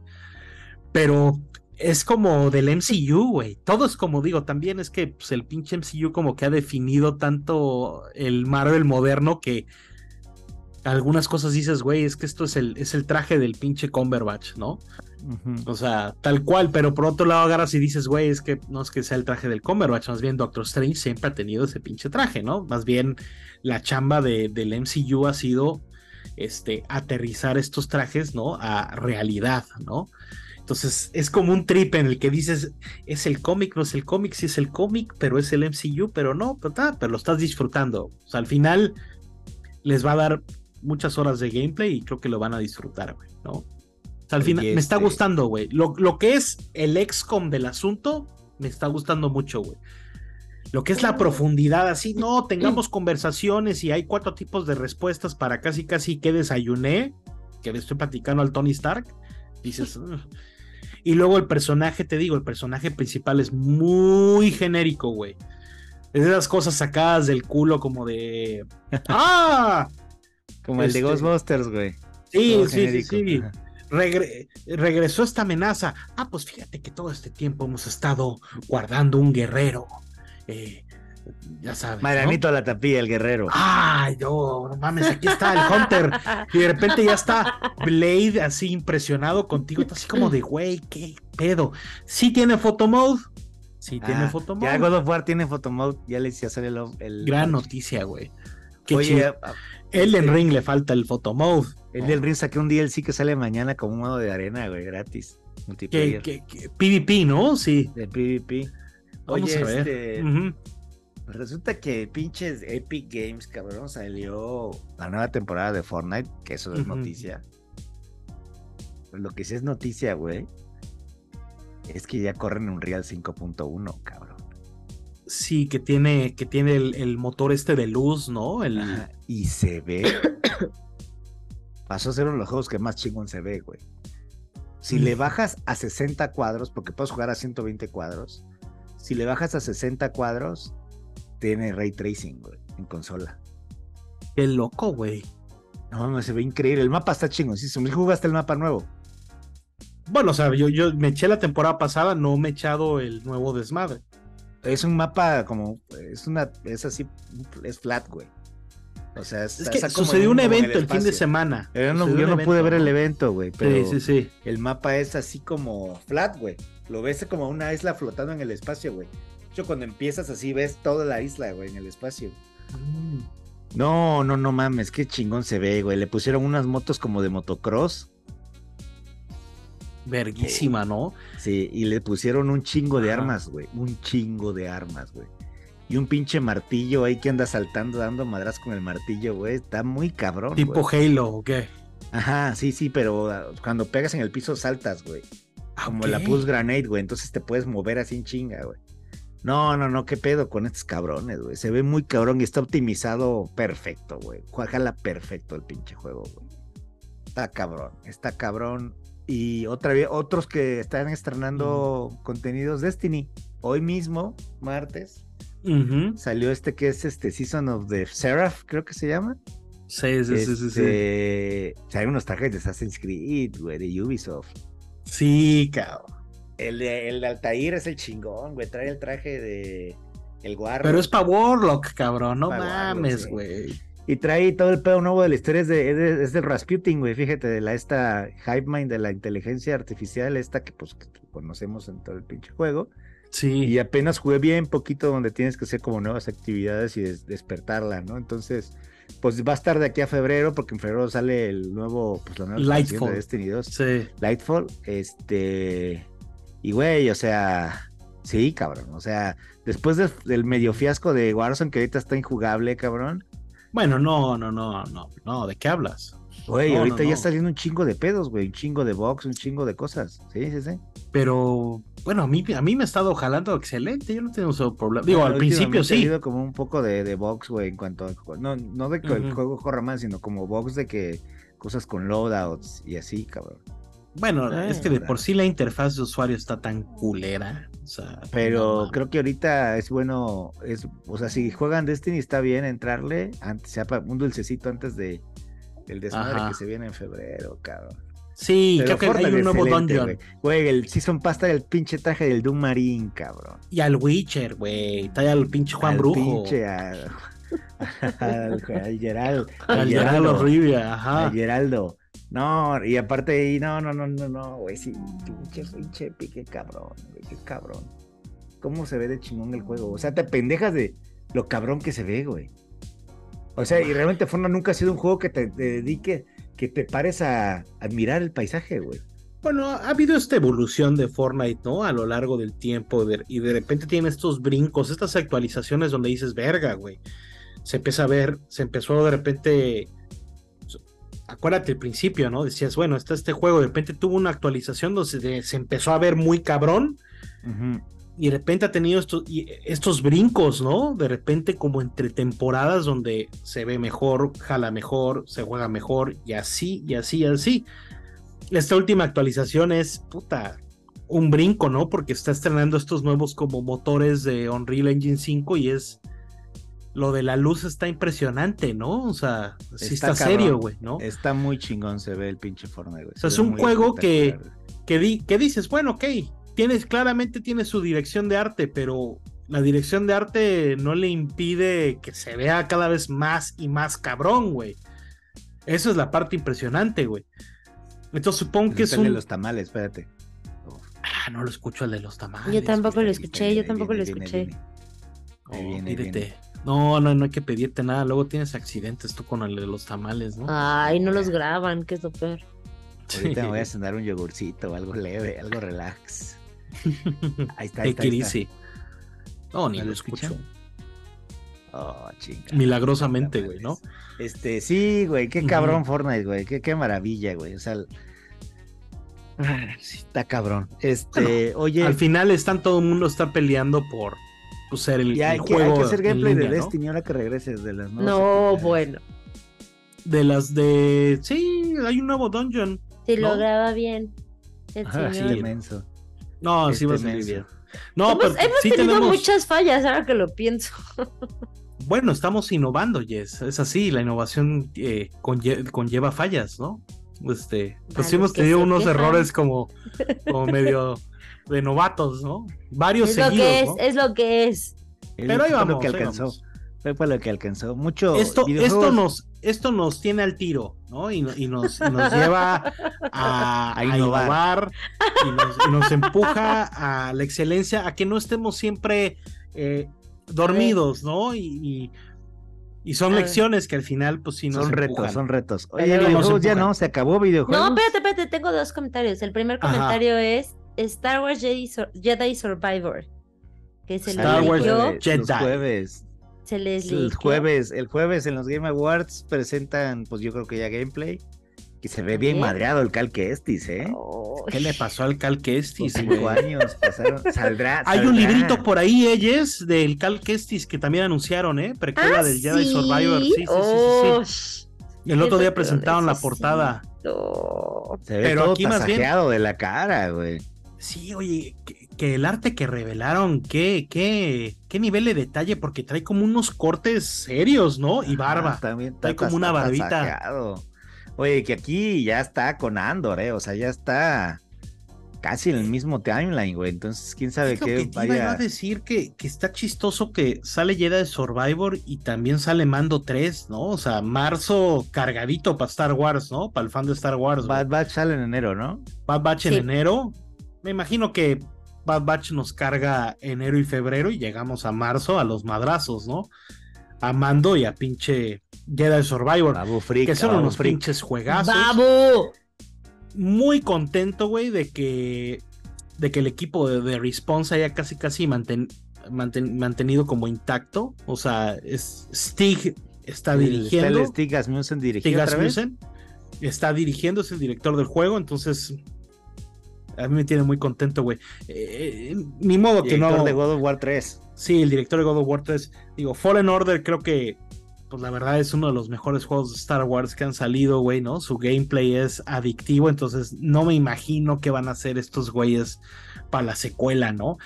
Pero es como del MCU, güey. Todo es como digo, también es que pues, el pinche MCU como que ha definido tanto el Marvel moderno que algunas cosas dices, güey, es que esto es el, es el traje del pinche Cumberbatch, ¿no? O sea, tal cual, pero por otro lado agarras y dices, güey, es que no es que sea el traje del Cumberbatch, más bien Doctor Strange siempre ha tenido ese pinche traje, ¿no? Más bien la chamba de, del MCU ha sido este, aterrizar estos trajes, ¿no? A realidad, ¿no? Entonces es como un trip en el que dices, es el cómic, no es el cómic, sí es el cómic, pero es el MCU, pero no, pero, ta, pero lo estás disfrutando. O sea, al final les va a dar muchas horas de gameplay y creo que lo van a disfrutar, güey, ¿no? O sea, al final me está este- gustando, güey. Lo, lo que es el XCOM del asunto, me está gustando mucho, güey. Lo que es la profundidad, así, no, tengamos [clears throat] conversaciones y hay cuatro tipos de respuestas para casi, casi que desayuné, que le estoy platicando al Tony Stark. Dices. [laughs] y luego el personaje, te digo, el personaje principal es muy genérico, güey. Es de esas cosas sacadas del culo como de... [laughs] ¡Ah! Como el de Este- Ghostbusters, güey. Sí, sí, sí, sí. Regre- regresó esta amenaza. Ah, pues fíjate que todo este tiempo hemos estado guardando un guerrero. Eh, ya sabes. Marianito la tapilla, el guerrero. Ay, no, no mames, aquí está el Hunter. Y de repente ya está Blade así impresionado contigo. Está así como de, güey, qué pedo. Sí tiene photo mode. Sí tiene Ah, photo Ya mode. God of War tiene photomode, ya les ya sale el, el- Gran noticia, güey. Qué Oye, chido. a- Elden este- Ring le falta el photo mode. el del Ring saqué un DLC que sale mañana como un modo de arena, güey, gratis. Que, Multiplayer. que- que- PvP, ¿no? Sí. De PvP. Vamos Oye, a ver. este, Ujú. resulta que pinches Epic Games, cabrón, salió la nueva temporada de Fortnite, que eso es noticia. Pues Lo que sí es noticia, güey, es que ya corren un Real 5.1, cabrón. Sí, que tiene, que tiene el, el motor este de luz, ¿no? El, Ajá, Y se ve. [coughs] Pasó a ser uno de los juegos que más chingón se ve, güey. Si le Mm. bajas a 60 cuadros, porque puedes jugar a 120 cuadros, si le bajas a 60 cuadros, tiene ray tracing, güey, en consola. Qué loco, güey. No, no, se ve increíble. El mapa está chingón. Sí, jugaste el mapa nuevo. Bueno, o sea, yo, yo me eché la temporada pasada, no me he echado el nuevo desmadre. Es un mapa como. Es una. Es así. Es flat, güey. O sea, Es que sucedió un evento el, fin de semana. Yo no, yo pude ver el evento, güey. Pero Sí, sí, sí. el mapa es así como flat, güey. Lo ves como una isla flotando en el espacio, güey. De hecho, cuando empiezas así, ves toda la isla, güey, en el espacio. Mm. No, no, no mames, qué chingón se ve, güey. Le pusieron unas motos como de motocross. Verguísima, ¿no? Sí, y le pusieron un chingo de armas, güey. Un chingo de armas, güey. Y un pinche martillo ahí que anda saltando, dando madras con el martillo, güey. Está muy cabrón. Tipo güey. Halo, ¿o qué? Ajá, sí, sí, pero ah, cuando pegas en el piso saltas, güey. Ah, Como la Pulse Grenade, güey. Entonces te puedes mover así en chinga, güey. No, no, no, qué pedo con estos cabrones, güey. Se ve muy cabrón y está optimizado perfecto, güey. Jala perfecto el pinche juego, güey. Está cabrón, está cabrón. Y otra vez, otros que están estrenando contenidos Destiny. Hoy mismo, martes. Salió este que es este Season of the Seraph, creo que se llama. Sí, sí, sí, sí, sí. Este, Salen unos trajes de Assassin's Creed, güey, de Ubisoft. Sí, cabrón. El de, el de Altair es el chingón, güey. Trae el traje de el guarro. Pero es para Warlock, cabrón. No Warlock, mames, güey. Y trae todo el pedo nuevo de la historia. Es, de, es, de- es del Rasputin, güey. Fíjate, de la esta Hive Mind de la inteligencia artificial, esta que pues que conocemos en todo el pinche juego. Sí. Y apenas jugué bien poquito donde tienes que hacer como nuevas actividades y des- despertarla, ¿no? Entonces, pues va a estar de aquí a febrero, porque en febrero sale el nuevo, pues la nueva Lightfall. de Destiny 2. Sí. Lightfall, este. Y güey, o sea. Sí, cabrón. O sea, después de- del medio fiasco de Warzone, que ahorita está injugable, cabrón. Bueno, no, no, no, no, no, ¿de qué hablas? Güey, No, ahorita no, ya está saliendo un chingo de pedos, güey. Un chingo de box, un chingo de cosas. Sí, sí, sí. Pero, bueno, a mí, a mí me ha estado jalando excelente, yo no tengo ese problema. Digo, al principio últimamente ha sí. habido como un poco de, de box, güey, en cuanto a. No, no de que el juego corra mal, sino como box de que cosas con loadouts y así, cabrón. Bueno, Ah, es que de verdad. por sí la interfaz de usuario está tan culera. O sea, Pero no creo que ahorita es bueno, es, o sea, si juegan Destiny está bien entrarle, antes, sea un dulcecito antes de el desmadre Ajá. que se viene en febrero, cabrón. Sí, Pero creo que hay un nuevo dungeon. Güey, el Season Pass trae el pinche traje del Doom Marine, cabrón. Y al Witcher, güey. Está ya el pinche Juan Al Brujo. Pinche al, [laughs] al Gerald, Al Geraldo Rivia, ajá. al Geraldo. No, y aparte, y no, no, no, no, no, güey, sí, pinche, pinche pique cabrón, güey, qué cabrón. ¿Cómo se ve de chingón el juego? O sea, te pendejas de lo cabrón que se ve, güey. O sea, y realmente Fortnite nunca ha sido un juego que te, te dedique, que te pares a admirar el paisaje, güey. Bueno, ha habido esta evolución de Fortnite, ¿no? A lo largo del tiempo de- y de repente tiene estos brincos, estas actualizaciones donde dices, verga, güey. Se empieza a ver, se empezó de repente, acuérdate el principio, ¿no? Decías, bueno, está este juego, de repente tuvo una actualización donde se, se empezó a ver muy cabrón y de repente ha tenido estos, y estos brincos, ¿no? De repente como entre temporadas donde se ve mejor, jala mejor, se juega mejor y así, y así, y así. Esta última actualización es, puta, un brinco, ¿no? Porque está estrenando estos nuevos como motores de Unreal Engine 5 y es... Lo de la luz está impresionante, ¿no? O sea, sí Está serio, güey, ¿no? Está muy chingón, se ve el pinche Fortnite, güey. O sea, se es un juego que- que, di- que dices, bueno, ok, tienes, claramente tiene su dirección de arte, pero la dirección de arte no le impide que se vea cada vez más y más cabrón, güey. Eso es la parte impresionante, güey. Entonces supongo que es un... los tamales, espérate. Ah, no lo escucho el de los tamales. Yo tampoco lo escuché, yo tampoco lo escuché. Oh, No, no, no hay que pedirte nada. Luego tienes accidentes tú con el de los tamales, ¿no? Ay, no los graban, que es lo peor. Ahorita me voy a cenar un yogurcito, algo leve, algo relax. [laughs] Ahí está, ahí está. Está. No, ni ¿No lo escuchan? escucho. Oh, chinga. Milagrosamente, güey, ¿no? Este, sí, güey, qué cabrón Fortnite, güey, qué, qué maravilla, güey. O sea, el- Ah, sí, está cabrón. Este, oye, Al final están todo el mundo está peleando por pues, ser el, ya hay el que, hay que hacer gameplay línea, de ¿no? Destiny ahora que regreses de las nuevas No, bueno. De las de sí, hay un nuevo dungeon. Si ¿No? lo graba bien. El sí, señor. Sí. menso. No, sí Este va a salir bien. No, hemos pero hemos sí tenido tenemos. muchas fallas ahora que lo pienso. Bueno, estamos innovando, Jess. Es así, la innovación eh, conlle- conlleva fallas, ¿no? Este, pues sí hemos que tenido unos quejan. errores como, como medio [laughs] de novatos, ¿no? Varios Es lo que es, ¿no? es lo que es. Pero ahí fue vamos, lo que alcanzó. vamos. Fue para lo que alcanzó. Mucho Esto, esto, nos, esto nos tiene al tiro, ¿no? Y, y nos, y nos lleva a, A a innovar. y, nos, y nos empuja a la excelencia, a que no estemos siempre eh, dormidos, ¿no? Y, y, y son A ver. lecciones que al final, pues sí nos son retos, son retos. Oye, videojuegos ya no, se acabó videojuegos. No, espérate, espérate, tengo dos comentarios. El primer Ajá. comentario es Star Wars Jedi, Sur- Jedi Survivor. Que se Star le Wars liqueó, Los Jedi. jueves. se les El jueves, el jueves en los Game Awards presentan, pues yo creo que ya gameplay. Que se ve bien Bien. madreado el Cal Kestis, ¿eh? Oh, ¿Qué le pasó al Cal Kestis, cinco años pasaron. Saldrá. Hay un librito por ahí, Eyes, del Cal Kestis que también anunciaron, ¿eh? Precuela Ah, del Jedi ¿sí? Survivor. Sí, sí, sí, Oh, sí, sí. El otro día presentaron la portada. Se ve Pero todo aquí más bien- de la cara, güey. Sí, oye, que el arte que revelaron, qué, qué, qué nivel de detalle, porque trae como unos cortes serios, ¿no? Y barba. también trae como una barbita. Oye, que aquí ya está con Andor, ¿eh? O sea, ya está casi en el mismo timeline, güey. Entonces, quién sabe qué que vaya. Iba a decir que, que está chistoso que sale Jedi de Survivor y también sale Mando 3, ¿no? O sea, marzo cargadito para Star Wars, ¿no? Para el fan de Star Wars. Bad Batch sale en enero, ¿no? Bad Batch en enero. Me imagino que Bad Batch nos carga enero y febrero y llegamos a marzo a los madrazos, ¿no? A Mando y a pinche Jedi Survivor. que son unos pinches juegazos. ¡Babu! muy contento, güey, de que, de que el equipo de, de Response haya casi, casi mantenido como intacto. O sea, es, Stig está dirigiendo. Stig Asmussen dirigiendo. está dirigiendo, es el director del juego, entonces a mí me tiene muy contento, güey. Eh, ni modo que no. Director de God of War 3. Sí, el director de God of War 3. Digo, Fallen Order creo que pues la verdad es uno de los mejores juegos de Star Wars que han salido, güey, ¿no? Su gameplay es adictivo, entonces no me imagino qué van a hacer estos güeyes para la secuela, ¿no?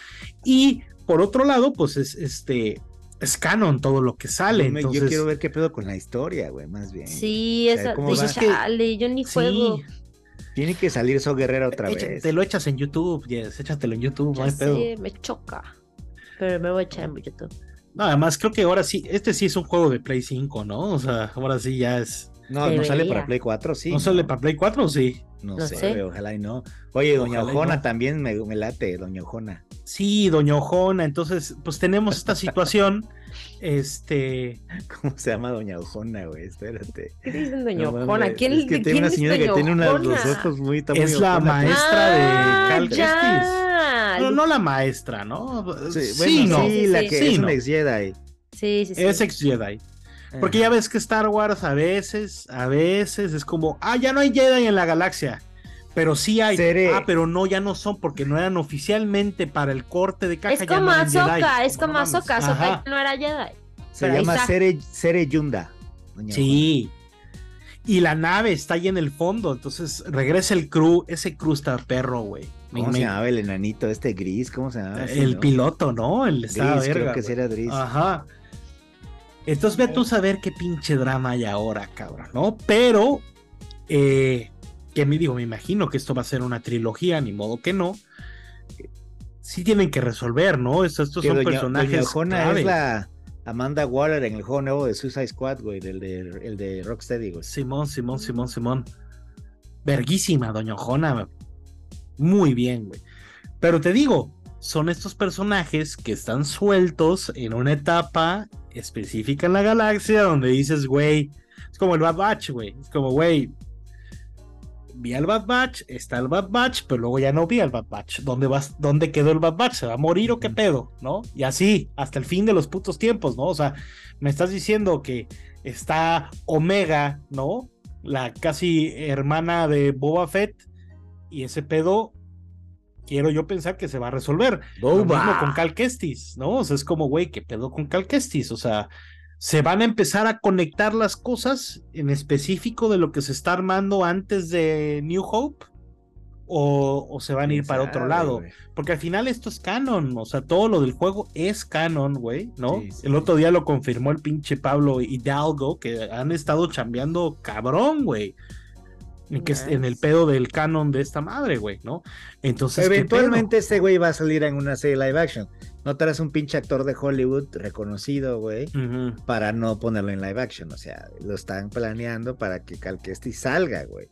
Y por otro lado, pues es este es canon todo lo que sale. Yo quiero ver qué pedo con la historia, güey, más bien. Sí, esa, chale, yo ni juego. Tiene que salir eso Guerrera otra vez. Te lo echas en YouTube, yes, échatelo en YouTube, no hay pedo. Sí, me choca. Pero me voy a echar en YouTube. No, además creo que ahora sí, este sí es un juego de Play 5, ¿no? O sea, ahora sí ya es. No, no sale para Play 4, sí. ¿No, sale para Play 4 o sí? No, sé, ojalá y no. Oye, Doña Ojona también me, me, late, Doña Ojona. Sí, Doña Ojona, entonces, pues tenemos esta situación. [laughs] este. ¿Cómo se llama Doña Ojona, güey? Espérate. ¿Qué dicen Doña Ojona? ¿Quién es que tiene una señora que tiene unos, los ojos muy Es la maestra de ah, Cal Kestis. No, no la maestra, ¿no? Sí, no. sí la que es un ex Jedi. Sí, sí, sí. Es ex Jedi. Porque ya ves que Star Wars a veces, a veces es como, ah, ya no hay Jedi en la galaxia. Pero sí hay. Ah, pero no, ya no son porque no eran oficialmente para el corte de caja. Es como Ahsoka, es como Ahsoka. Ahsoka no era Jedi. Se llama Sere, Yunda. Sí. Y la nave está ahí en el fondo. Entonces regresa el crew. Ese crew está perro, güey. ¿Cómo se llamaba el enanito este gris? ¿Cómo se llama? el piloto, ¿no? El gris, creo que sí era gris. Ajá. Entonces ve tú a saber qué pinche drama hay ahora, cabrón, ¿no? Pero, eh, que me digo, me imagino que esto va a ser una trilogía, ni modo que no. Sí tienen que resolver, ¿no? Estos, estos son personajes. Doña es la Amanda Waller en el juego nuevo de Suicide Squad, güey, el de, el de Rocksteady, güey. Simón, Simón, Simón, Simón. Verguísima, Doña Ojona muy bien, güey. Pero te digo, son estos personajes que están sueltos en una etapa específica en la galaxia donde dices, güey, es como el Bad Batch, güey. Es como, güey, vi al Bad Batch, está el Bad Batch, pero luego ya no vi al Bad Batch. ¿Dónde, vas, ¿Dónde quedó el Bad Batch? ¿Se va a morir o qué pedo? ¿No? Y así, hasta el fin de los putos tiempos, ¿no? O sea, me estás diciendo que está Omega, ¿no? La casi hermana de Boba Fett y ese pedo quiero yo pensar que se va a resolver. Lo mismo con Cal Kestis, ¿no? O sea, es como, güey, ¿qué pedo con Cal Kestis? O sea, se van a empezar a conectar las cosas en específico de lo que se está armando antes de New Hope. O, se van a ir para otro lado. Porque al final esto es canon. O sea, todo lo del juego es canon, güey, ¿no? el otro día lo confirmó el pinche Pablo Hidalgo, que han estado chambeando cabrón, güey que en el pedo del canon de esta madre, güey, ¿no? Entonces. Eventualmente ese güey va a salir en una serie live action. No traes un pinche actor de Hollywood reconocido, güey, para no ponerlo en live action. O sea, lo están planeando para que Calquesti salga, güey.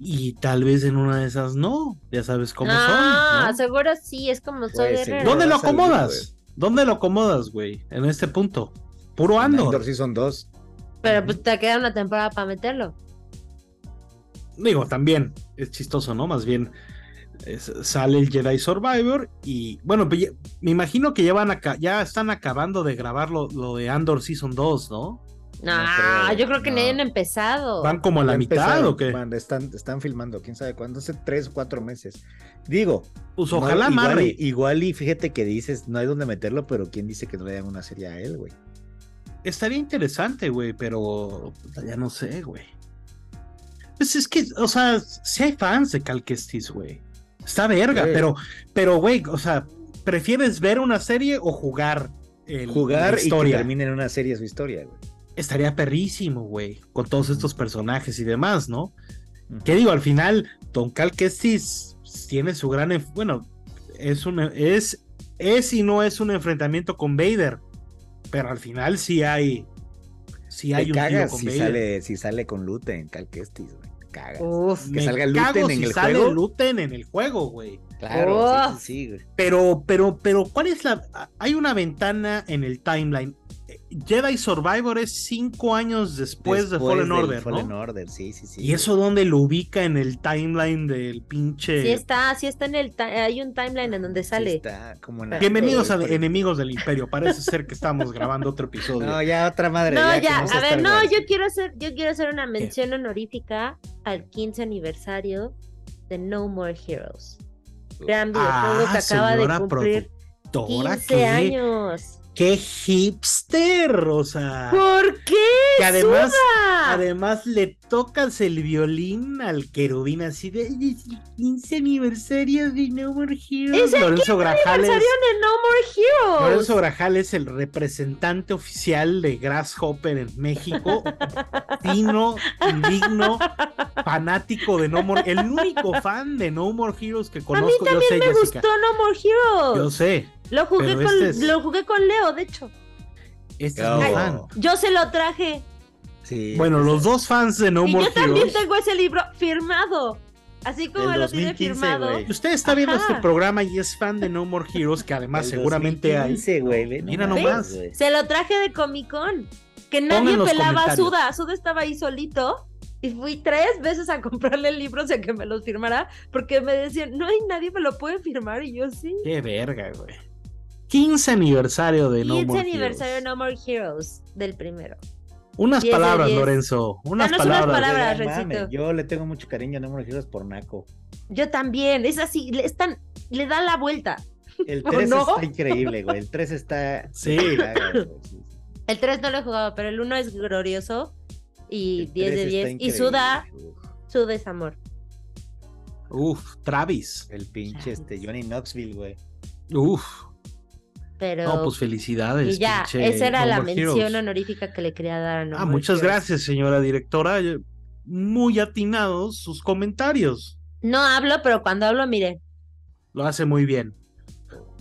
Y tal vez en una de esas no, ya sabes cómo son. Ah, seguro sí, es como soy ¿Dónde lo acomodas? ¿Dónde lo acomodas, güey? En este punto. Puro Andor. Andor sí son dos. Pero pues te queda una temporada para meterlo digo, también es chistoso, ¿no? Más bien sale el Jedi Survivor y bueno, pues me imagino que ya van a, ya están acabando de grabar lo, de Andor Season 2, ¿no? No, yo creo que no. han empezado. ¿Van como a la mitad o qué? están, están filmando, quién sabe cuándo, hace tres o cuatro meses. Digo, pues ojalá igual, igual, y fíjate que dices, no hay dónde meterlo, pero quién dice que no le hagan una serie a él, güey. Estaría interesante, güey, pero ya no sé, güey. Pues es que, o sea, si hay fans de Cal Kestis, güey. Está verga, pero, pero, güey, o sea, ¿prefieres ver una serie o jugar el, Jugar la y que historia? termine en una serie su historia, güey. Estaría perrísimo, güey, con todos estos personajes y demás, ¿no? ¿Qué digo? Al final, Don Cal Kestis tiene su gran. Bueno, es un. Es, es y no es un enfrentamiento con Vader. Pero al final sí hay. Sí hay Te un tiro cagas con si Vader. sale, si sale con Luten, Cal Kestis, güey. Te cagas. Uf. que salga Luten en si el sale juego. Luten en el juego, güey. Claro, Oh. sí, sí, sí, güey. Pero, pero, pero, ¿cuál es la. Hay una ventana en el timeline. Jedi Survivor es cinco años después, de Fallen Order, Fallen ¿no? Order, sí, sí, sí. ¿Y eso dónde lo ubica en el timeline del pinche. Sí está, sí está en el, hay un timeline en donde Sí sale. está como en la- Bienvenidos a Enemigos del Imperio. Parece ser que estamos grabando otro episodio. No, ya otra madre. No, ya, a ver, no, Wars. yo quiero hacer, yo quiero hacer una mención honorífica al 15 aniversario de No More Heroes. Gran videojuego Ah, que acaba de señora cumplir productora, 15 qué, años. Qué hipster, o sea. ¿Por qué? Que además, ¡Suda! además le tocas el violín al querubín así de "Ay, es el 15 aniversario de No More Heroes. Es el Lorenzo Grajales. aniversario de No More Heroes. Lorenzo Grajales es el representante oficial de Grasshopper en México. [laughs] Fino, indigno, fanático de No More. El único fan de No More Heroes que conozco. yo sé, Me Jessica. gustó No More Heroes. Yo sé. Lo jugué, pero con, este es- lo jugué con Leo, de hecho. Este es Oh. mi Ay, fan. Yo se lo traje. Sí, Bueno, esa- los dos fans de No y More yo también Heroes. tengo ese libro firmado. Así como lo tiene 2015, firmado. Usted está viendo Ajá. este programa y es fan de No More Heroes, que además del seguramente hay. 2015, güey, ve Mira nomás. Se lo traje de Comic Con. Que nadie pelaba a. Suda. Suda estaba ahí solito. Y fui tres veces a comprarle libros de que me los firmara. Porque me decían, no hay nadie me lo puede firmar. Y yo sí. Qué verga, güey. 15 aniversario de No 15 More aniversario de Heroes. No More Heroes del primero. Unas 10 de palabras, 10. Lorenzo. Unas Danos unas palabras. palabras. Recito. mames, Yo le tengo mucho cariño a No More Heroes por Naco. Yo también. Es así. Le, están, le da la vuelta. El [laughs] ¿O 3 no? está increíble, güey. El 3 está. [laughs] Sí. El 3 no lo he jugado, pero el 1 es glorioso. Y El 10 de 3 10. está Y Suda, güey. Suda es amor. Uf, Travis. El pinche este Johnny Knoxville, güey. Uf. Pero. No, pues felicidades. y ya, pinche esa era No la mención Heroes. honorífica que le quería dar a No Ah, More muchas Heroes. gracias, señora directora. Muy atinados sus comentarios. No hablo, pero cuando hablo, mire. Lo hace muy bien.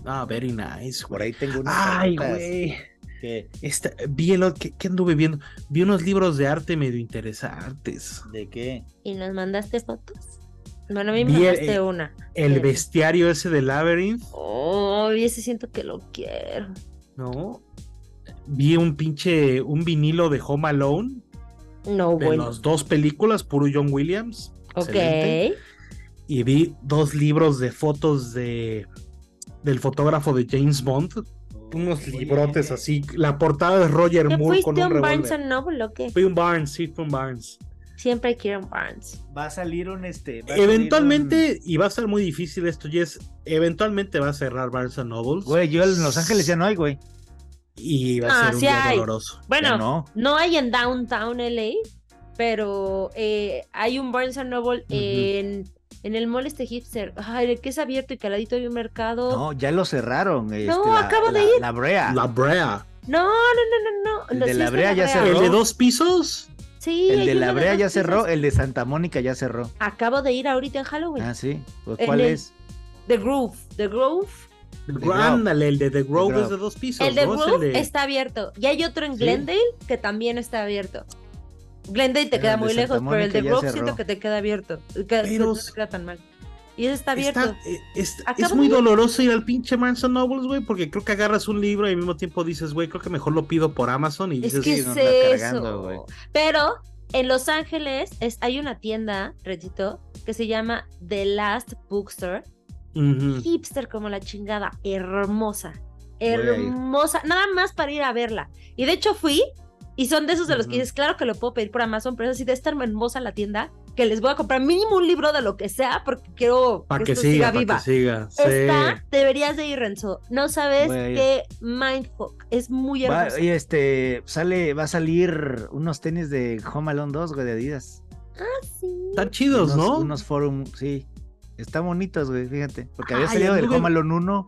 Ah, very nice, Por ahí tengo unas Ay, güey. que- Esta- vi el, ¿qué, qué anduve viendo? Vi unos libros de arte medio interesantes. ¿De qué? ¿Y nos mandaste fotos? Bueno, a mí me Vi el- mandaste eh, una. El bestiario ese de Labyrinth, Oh, y ese siento que lo quiero. ¿no? Vi un pinche, un vinilo de Home Alone, No, de bueno. las dos películas, puro John Williams. Ok. excelente. Y vi dos libros de fotos de del fotógrafo de James Bond. Unos librotes así. La portada de Roger ¿Qué Moore con fuiste a un un Barnes Noble o qué? Fui un Barnes, sí, fue un Barnes. Siempre quiero un Barnes. Va a salir un este. Eventualmente, y va a ser muy difícil esto, Jess, eventualmente va a cerrar Barnes and Nobles. Güey, yo en Los Ángeles ya no hay, güey. Y va a Ah, ser un sí día hay. doloroso. Bueno, no. no. hay en Downtown LA, pero eh, hay un Barnes and Noble en, en el mall este hipster. Ay, el que es abierto y que al ladito hay un mercado. No, ya lo cerraron. este, No, la- acabo de ir. La Brea. La Brea. No, no, no, no, no. El de sí la Brea ya Brea. cerró. ¿El de dos pisos? Sí, El de la Brea ya cerró, el de Santa Mónica ya cerró. Acabo de ir ahorita en Halloween. Ah, sí. Pues, ¿Cuál el- es? The Groove. The Groove. Grove. Ándale, el de The Grove Grove. es de dos pisos. El de ¿no? De- está abierto. Y hay otro en Sí. Glendale que también está abierto. Glendale te Pero queda muy lejos, pero el de Grove cerró. siento que te queda abierto. Que, Pero no te queda tan mal. Y ese está abierto. Está- eh, es, es muy doloroso ir al pinche and Nobles, güey, porque creo que agarras un libro y al mismo tiempo dices, güey, creo que mejor lo pido por Amazon y Es dices, que sí, es va cargando, eso. Pero en Los Ángeles es, hay una tienda, Retito, que se llama The Last Bookstore. Hipster como la chingada. Hermosa. Hermosa. Nada más para ir a verla. Y de hecho fui. Y son de esos de los que dices, claro que lo puedo pedir por Amazon, pero es así de estar hermosa la tienda que les voy a comprar mínimo un libro de lo que sea porque quiero Para que esto siga, viva. que siga. Sí. Está, deberías de ir, Renzo. No sabes qué mindfuck. Es muy Va, hermoso. y este, sale, va a salir unos tenis de Home Alone 2, güey, de Adidas. Sí. Están chidos, unos, ¿no? Unos forum, sí. Están bonitos, güey, fíjate. Porque había salido del Home Alone 1.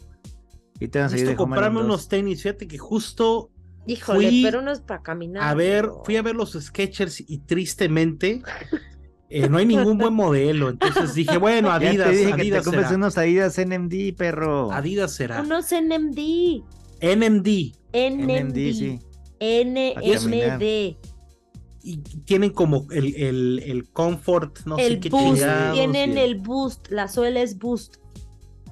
Y te van a salir de Home Alone comprarme 2. unos tenis. Fíjate que justo Híjole, Fui pero no es para caminar. a ver, fui a ver los Skechers y tristemente [laughs] eh, no hay ningún buen modelo. Entonces dije, bueno, Ya Adidas, te dije que te Adidas será. unos Adidas NMD, perro. Adidas será. Unos NMD. NMD. NMD. NMD, sí. NMD. Y tienen como el, el, el comfort, no sé el qué boost. chingados, Tienen y el- boost. La suela es boost.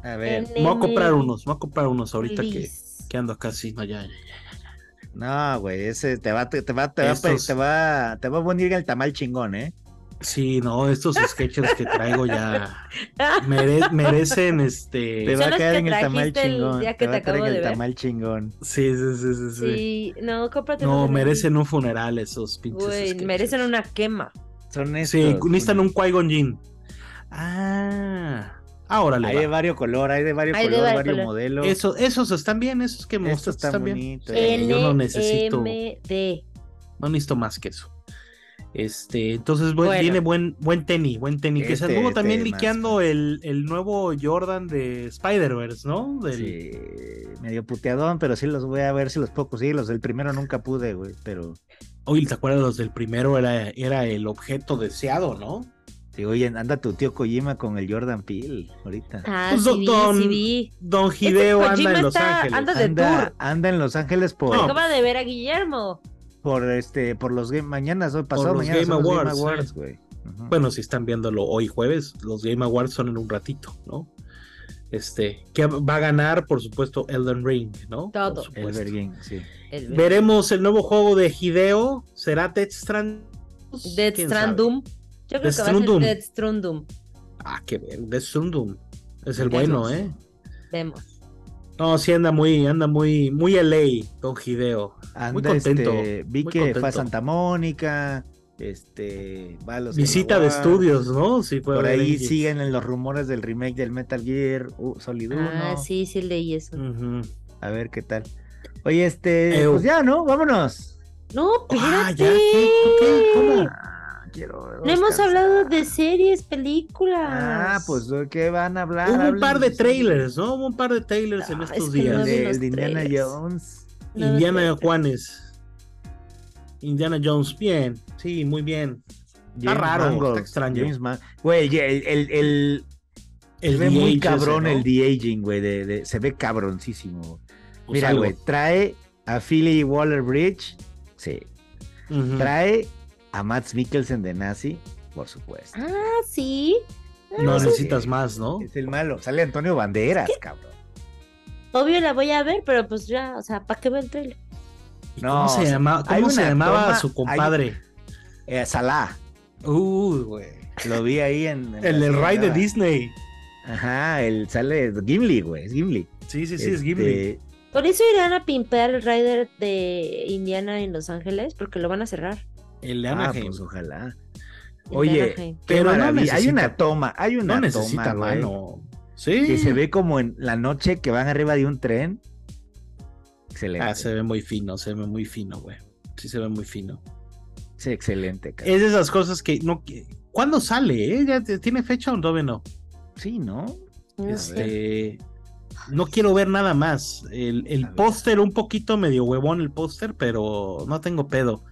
A ver. NMD. Me voy a comprar unos, me voy a comprar unos ahorita que, que ando casi. No, ya, ya, ya. No, güey, ese te va, te, te va, te va, Estos- te va, te va a venir el tamal chingón, ¿eh? Sí, no, estos sketches que traigo ya [laughs] mere- merecen este. Te va a caer en el tamal el chingón. Te va a caer en el ver. tamal chingón. Sí, sí, sí, sí, sí. Sí, no, cómprate No, merecen un funeral esos pinches. Sketches. merecen una quema. Son estos. Sí, necesitan un Qui-Gon. Ah, ahora Hay de varios color, hay de varios Hay de color, varios color. modelos. Eso, esos están bien, esos que Estos mostraste están están bien. bonitos. Eh, yo no necesito-. No necesito más que eso. Este, entonces buen- Bueno. viene buen, buen tenis, buen tenis. Que se Este, anduvo también este, liqueando el, el nuevo Jordan de Spider-Verse, ¿no? Del- Sí, medio puteadón, pero sí los voy a ver si los puedo conseguir. Los del primero nunca pude, güey, pero... Oye, ¿te acuerdas los del primero? Era, era el objeto deseado, ¿no? Sí, oye, anda tu tío Kojima con el Jordan Peele ahorita. Ah, Pues, sí don- sí vi. Don Hideo anda Kojima en Los está- Ángeles. anda de Anda, tour. anda en Los Ángeles por, No. Acaba de ver a Guillermo. Por este, por los game, mañana, hoy pasado los mañana Game son los Game Awards. Bueno, si están viéndolo hoy jueves, los Game Awards son en un ratito, ¿no? Este, que va a ganar, por supuesto, Elden Ring, ¿no? Todo. Por el supuesto. Bergin, sí. El Veremos el nuevo juego de Hideo. ¿Será Death Strand? Death ¿Quién Strandum. Yo creo Death que va a ser Strandum. Death Strandum. Ah, qué bien, Death Strandum. Es el Vemos. bueno, ¿eh? Vemos. No, sí anda muy, anda muy, muy LA con Hideo. Anda, Muy contento. este, vi muy que fue a contento. Santa Mónica, este, va a los Visita de estudios, ¿no? Sí, fue Por ahí siguen en los rumores del remake del Metal Gear uh, Solid 1. Ah, sí, sí leí eso. A ver qué tal. Oye, este, pues ya, ¿no? Vámonos. No, Ah, espérate. ya, ¿qué? ¿Qué? ¿Cómo? Quiero No hemos hablado de series, películas. Ah, pues ¿de qué van a hablar? Hubo un par de trailers, ¿no? Hubo un par de trailers en Ah, estos es que El no días. vi de, los el de Indiana trailers. Jones. No, Indiana. Juanes. Indiana Jones, bien, sí, muy bien. Está raro, Mangold, está extraño. James Man- Güey, el, el, el, El se ve muy cabrón el güey. De, de- se ve cabroncísimo. Pues Mira, güey, trae a Philly Waller Bridge. Sí. Trae a Max Mikkelsen de Nazi, por supuesto. Ah, sí. Ah, No sí. necesitas más, ¿no? Es el malo. Sale Antonio Banderas, cabrón. Obvio la voy a ver, pero pues ya, o sea, ¿para qué ver el trailer? ¿Y No, ¿Cómo se, llama- cómo llamaba toma- su hay- compadre? Eh, Salah. Uy, güey. Lo vi ahí en. en El Ride de. Disney. Ajá, el sale Gimli, güey. Es Gimli. Sí, sí, sí, es Este, Ghibli. Por eso irán a pimpear el rider de Indiana en Los Ángeles, porque lo van a cerrar. El de Ah, Anaheim. pues ojalá. Oye, Pero no hay una toma, hay una no necesita toma, mano. Sí. que se ve como en la noche que van arriba de un tren. Excelente. Ah, se ve muy fino, se ve muy fino, güey. Sí, se ve muy fino. Sí, excelente, cara. Es de esas cosas que no. que- ¿Cuándo sale? Eh? ¿Ya te- tiene fecha o todavía no? Sí, ¿no? No sé. Este, no quiero ver nada más. El, el póster, un poquito medio huevón el póster, pero no tengo pedo.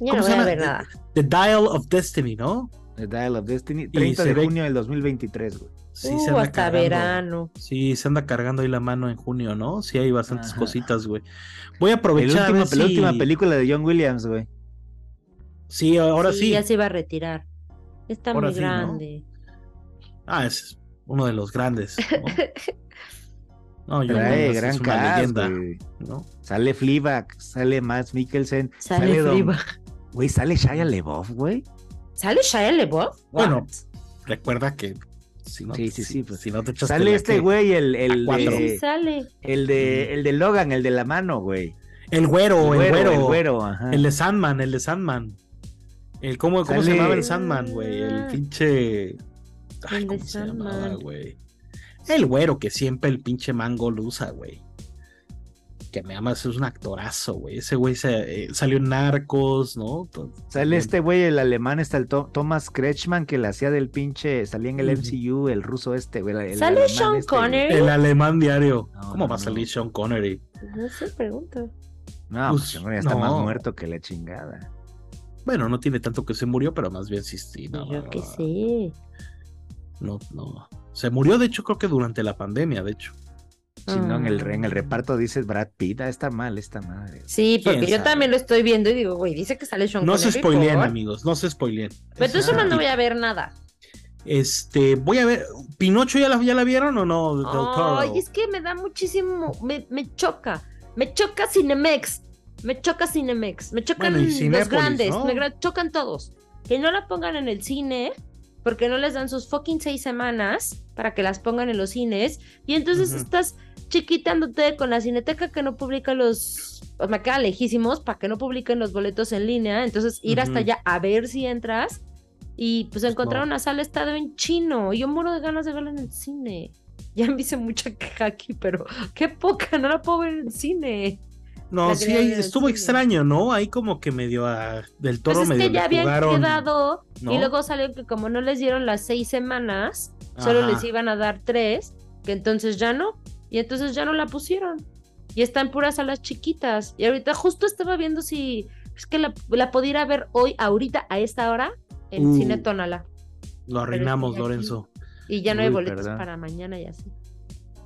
Ya ¿Cómo no se voy a ver nada. The Dial of Destiny, ¿no? The Dial of Destiny. 30 se de ve- junio del 2023, güey. Sí, uh, se anda hasta cargando. verano. Sí, se anda cargando ahí la mano en junio, ¿no? Sí, hay bastantes Ajá. cositas, güey. Voy a aprovechar. La si- última película de John Williams, güey. Sí, ahora sí. Ya se iba a retirar. Está Ahora muy sí, ¿no? grande. Ah, es uno de los grandes. No, [laughs] no John Trae gran es una cast, leyenda. ¿no? Sale Fleabag, sale Max Mikkelsen. Sale Fleabag. Güey, sale Shia LeBoff, güey. ¿Sale Shia LaBeouf? Bueno? Recuerda que si no, Sí, sí, si- sí, pues, si no te echas Sale este güey, el, el, cuatro. Sí, de, sale. el de el de Logan, el de la mano, güey. El güero, el güero, el güero, ajá. el de Sandman, el de Sandman. El cómo, cómo se Sale- llamaba el Sandman, güey, el Ah. pinche Ay, El de ¿cómo se llamaba, Sandman. güey? El güero que siempre el pinche mango lo usa, güey. que me amas es un actorazo, güey. Ese güey se, eh, salió en Narcos, ¿no? Sale este güey, el alemán, está el To- Thomas Kretschmann, que le hacía del pinche, salía en el. MCU, el ruso este, güey. el ¿Sale Sean este. Connery? El alemán diario. No, ¿Cómo no, va a no. salir Sean Connery? No sé, pregunto. No, Pues, pues ya está más muerto que la chingada. Bueno, no tiene tanto que se murió, pero más bien sí, sí. No, Yo no, sé. No, no. Se murió, de hecho, creo que durante la pandemia, de hecho. Si no, en el, en el reparto dices Brad Pitt, ah, está mal esta madre. Sí, porque ¿Quién yo sabe? también lo estoy viendo y digo, güey, dice que sale Sean No se Connery. spoileen, ¿por? amigos, no se spoileen. Pero entonces no voy a ver nada. Este, voy a ver. ¿Pinocho ya la, ya la vieron o no? Ay, es que me da muchísimo, me, me choca. Me choca Cinemex. Me choca Cinemex. Me chocan Bueno, los grandes. ¿no? Me chocan todos. Que no la pongan en el cine porque no les dan sus fucking seis semanas para que las pongan en los cines. Y entonces estás chiquitándote con la cineteca que no publica los. pues, me queda lejísimos para que no publiquen los boletos en línea. Entonces ir hasta allá a ver si entras. Y pues encontrar no. una sala estado en chino. Yo muero de ganas de verla en el cine. Ya me hice mucha queja aquí, pero qué poca, no la puedo ver en el cine. No, sí, ahí estuvo extraño, ¿no? Ahí como que medio a, del Pues toro es medio que ya habían jugaron, quedado ¿no? y luego salió que como no les dieron las seis semanas, solo les iban a dar tres, que entonces ya no, y entonces ya no la pusieron. Y está en puras salas chiquitas. Y ahorita justo estaba viendo si es que la, la podía ir a ver hoy, ahorita, a esta hora, en Uh. Cine Tonala. Lo arruinamos. Lorenzo. Y ya no hay boletos para mañana y así.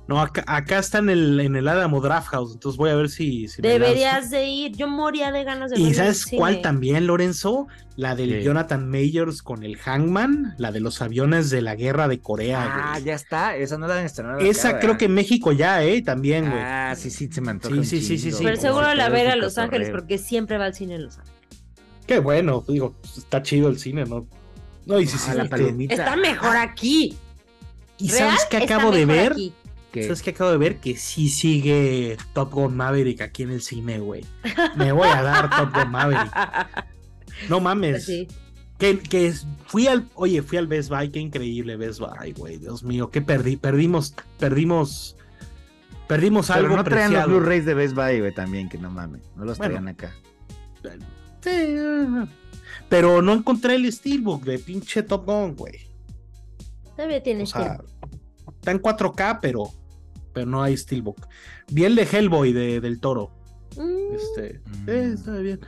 No, acá, acá está en el, en el Álamo Draft House, entonces voy a ver si. Deberías de ir, yo moría de ganas de ¿Y sabes cuál también, Lorenzo? La del. Jonathan Mayors con el Hangman, la de los aviones de la guerra de Corea, Ah, güey. ya está, esa no la han estrenado. Esa acá, creo que en México ya, ¿eh? También, güey. Ah, sí, sí, se me antoja Sí, sí, sí, sí, sí. Pero seguro la ver a Los Ángeles porque siempre va al cine en Los Ángeles. Qué bueno, digo, está chido el cine, ¿no? No, y si Ah, la sí, palomita. Está mejor aquí. ¿Y Real, sabes qué acabo de mejor ver? aquí. Que- ¿Sabes qué acabo de ver? Que sí sigue Top Gun Maverick aquí en el cine, güey. Me voy a dar Top Gun Maverick. [laughs] No mames. Sí. Que, que es- fui al, oye, fui al Best Buy, qué increíble Best Buy, güey. Dios mío, qué perdí, perdimos, perdimos, perdimos Pero algo no traían los preciado. Blu-rays de Best Buy, güey, también, que no mames. No los Bueno. traían acá. Sí, pero no encontré el Steelbook de pinche Top Gun, güey. Todavía O tienes sea, tiempo. está en 4K, pero, pero no hay Steelbook. Vi el de Hellboy de, del Toro. Mm, Este, eh, está bien.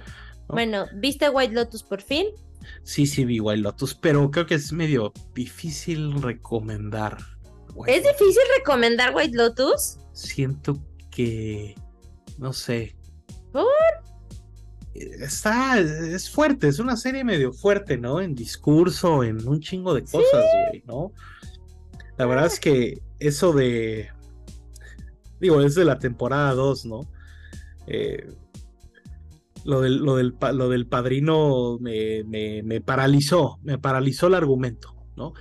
Bueno, ¿viste White Lotus por fin? Sí, sí, vi Wild Lotus, pero creo que es medio difícil recomendar. ¿Es difícil recomendar White Lotus? Siento que. No sé. ¿Por? Está. Es fuerte, es una serie medio fuerte, ¿no? En discurso, en un chingo de cosas, güey, ¿no? La verdad es que eso de. Digo, es de la temporada 2, ¿no? Eh, lo, del, lo, del, lo del padrino me, me, me paralizó, me paralizó el argumento, ¿no?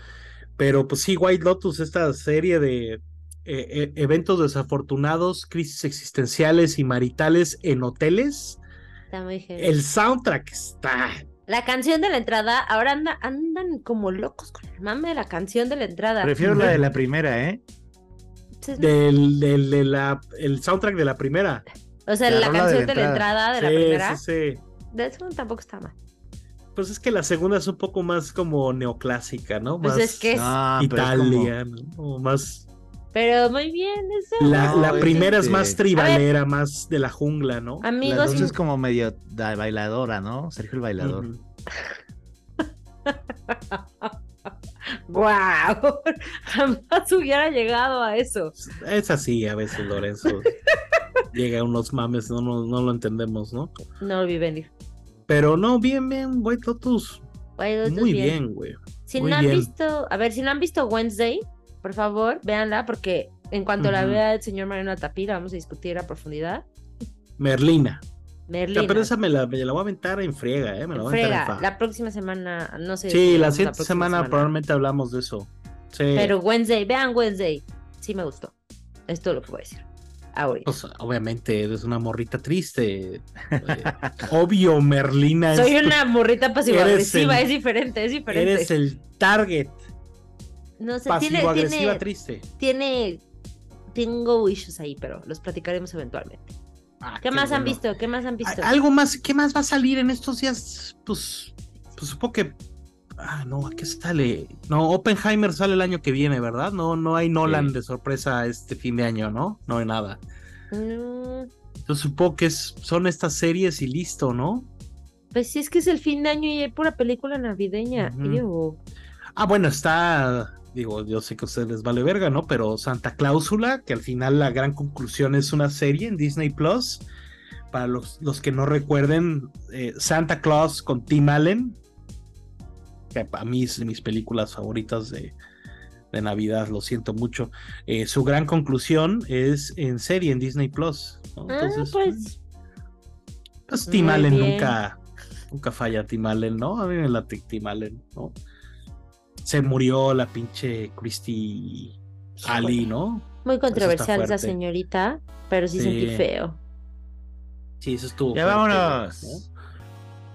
Pero pues sí, White Lotus, esta serie de eh, eh, eventos desafortunados, crisis existenciales y maritales en hoteles, Está muy heavy. el soundtrack está... La canción de la entrada, ahora anda, andan como locos con el mame de la canción de la entrada. Prefiero la de la primera, ¿eh? Del, del- de la, el soundtrack de la primera. o sea, la la, canción de de la la entrada de la Sí, primera. sí, sí. De eso tampoco está mal. Pues es que la segunda es un poco más como neoclásica, ¿no? Pues Más es que es- es como- ¿no? O más... Pero muy bien, eso. La, No, la es primera es este- más tribalera, más de la jungla, ¿no? Amigos, La dos- es como medio bailadora, ¿no? Sergio el bailador. Ujú. [laughs] ¡Guau! [laughs] Jamás hubiera llegado a eso. Es así a veces, Lorenzo. [laughs] Llega a unos mames, no, no, no lo entendemos, ¿no? No lo vi venir. Pero no, bien, bien, White Lotus. White Lotus, Muy bien, güey. Si muy no han visto, a ver, si no han visto Wednesday, por favor, véanla, porque en cuanto la vea el señor Mariano Tapira, vamos a discutir a profundidad. Merlina. Merlina. Ya, pero esa me la, me la voy a aventar en friega, ¿eh? Me la voy a aventar en Frega, fa. la próxima semana, no sé. Sí, la siguiente semana, probablemente hablamos de eso. Sí. Pero Wednesday, vean Wednesday. Sí me gustó. Es todo lo que voy a decir. Ahorita. Pues, obviamente, eres una morrita triste. Eh, [laughs] Obvio, Merlina es, Soy una morrita pasivo-agresiva, el- es diferente, es diferente. eres el target no sé, pasivo-agresiva triste. tiene, tengo issues ahí, pero los platicaremos eventualmente. Ah, ¿Qué más han visto? ¿Qué más han visto? Algo más, ¿qué más va a salir en estos días? Pues, pues supongo que. Ah, no, ¿a qué sale? No, Oppenheimer sale el año que viene, ¿verdad? No, no hay Nolan Sí. de sorpresa este fin de año, ¿no? No hay nada. No, Yo supongo que es, son estas series y listo, ¿no? pues sí, es que es el fin de año y hay pura película navideña. Ew. Ah, bueno, está. Digo, yo sé que a ustedes les vale verga, ¿no? Pero Santa Cláusula, que al final la gran conclusión es una serie en Disney Plus. Para los, los que no recuerden, eh, Santa Claus con Tim Allen, que a mí es de mis películas favoritas de, de Navidad, lo siento mucho. Eh, su gran conclusión es en serie en Disney Plus. ¿no? Ah, Entonces, pues pues Tim muy Allen bien. nunca, nunca falla Tim Allen, ¿no? A mí me late Tim Allen, ¿no? Se murió la pinche Christy Ali, ¿no? muy controversial esa señorita, pero sí, Sí. sentí feo. Sí, eso estuvo. Ya fuerte, vámonos. ¿no?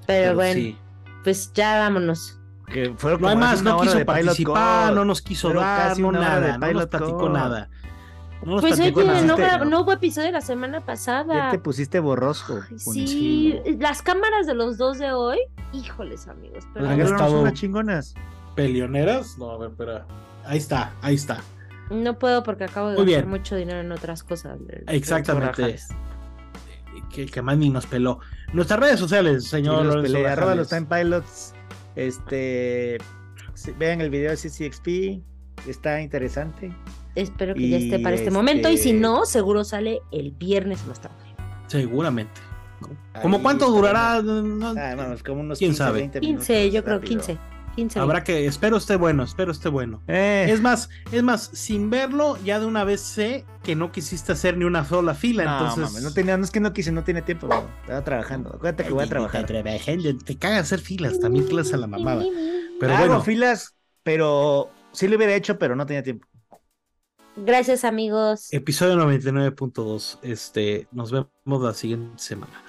Pero, bueno, sí. pues ya vámonos. Que fueron No hay como más, no quiso de participar, no nos quiso dar, casi no de nada, no nos Pilot platicó nada. No Pues oye, no, Hiciste- gra- no hubo episodio la semana pasada. Ya te pusiste borrosco. Ay, sí, las cámaras de los dos de hoy, híjoles amigos, pero Han Agarraron estado- unas chingonas. ¿Pelioneras? No, a ver, espera. Ahí está, ahí está. no puedo porque acabo de Muy gastar bien. mucho dinero en otras cosas. Exactamente. Que, que más ni nos peló. Nuestras redes sociales, señor. los peleé, arroba los Time Pilots. Este, vean el video de CCXP. Está interesante. Espero que ya esté para este momento y si este- no, seguro sale el viernes más tarde. Seguramente. ¿Cómo Ahí cuánto durará? No- Ah, vamos, como unos ¿Quién 15, sabe? 20 15, minutos, yo creo rápido. 15. 15. Habrá que, espero esté bueno, espero esté bueno. Eh, Es más, es más, sin verlo, ya de una vez sé que no quisiste hacer ni una sola fila, no, entonces. mames, no tenía, no es que no quise, no tiene tiempo. bro. Estaba trabajando. Acuérdate que voy a trabajar. Te, te, te caga hacer filas, también filas a la mamada. Pero Hago bueno, filas, pero sí lo hubiera hecho, pero no tenía tiempo. Gracias amigos. episodio 99.2. Este, nos vemos la siguiente semana.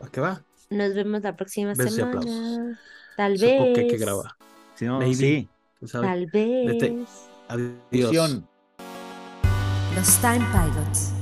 ¿A qué va? Nos vemos la próxima Besos y semana. aplausos. Tal Supongo vez. que hay que grabar. Si no, Maybe. sí. ¿quién sabe? Tal vez. Adiós. Los Time Pilots.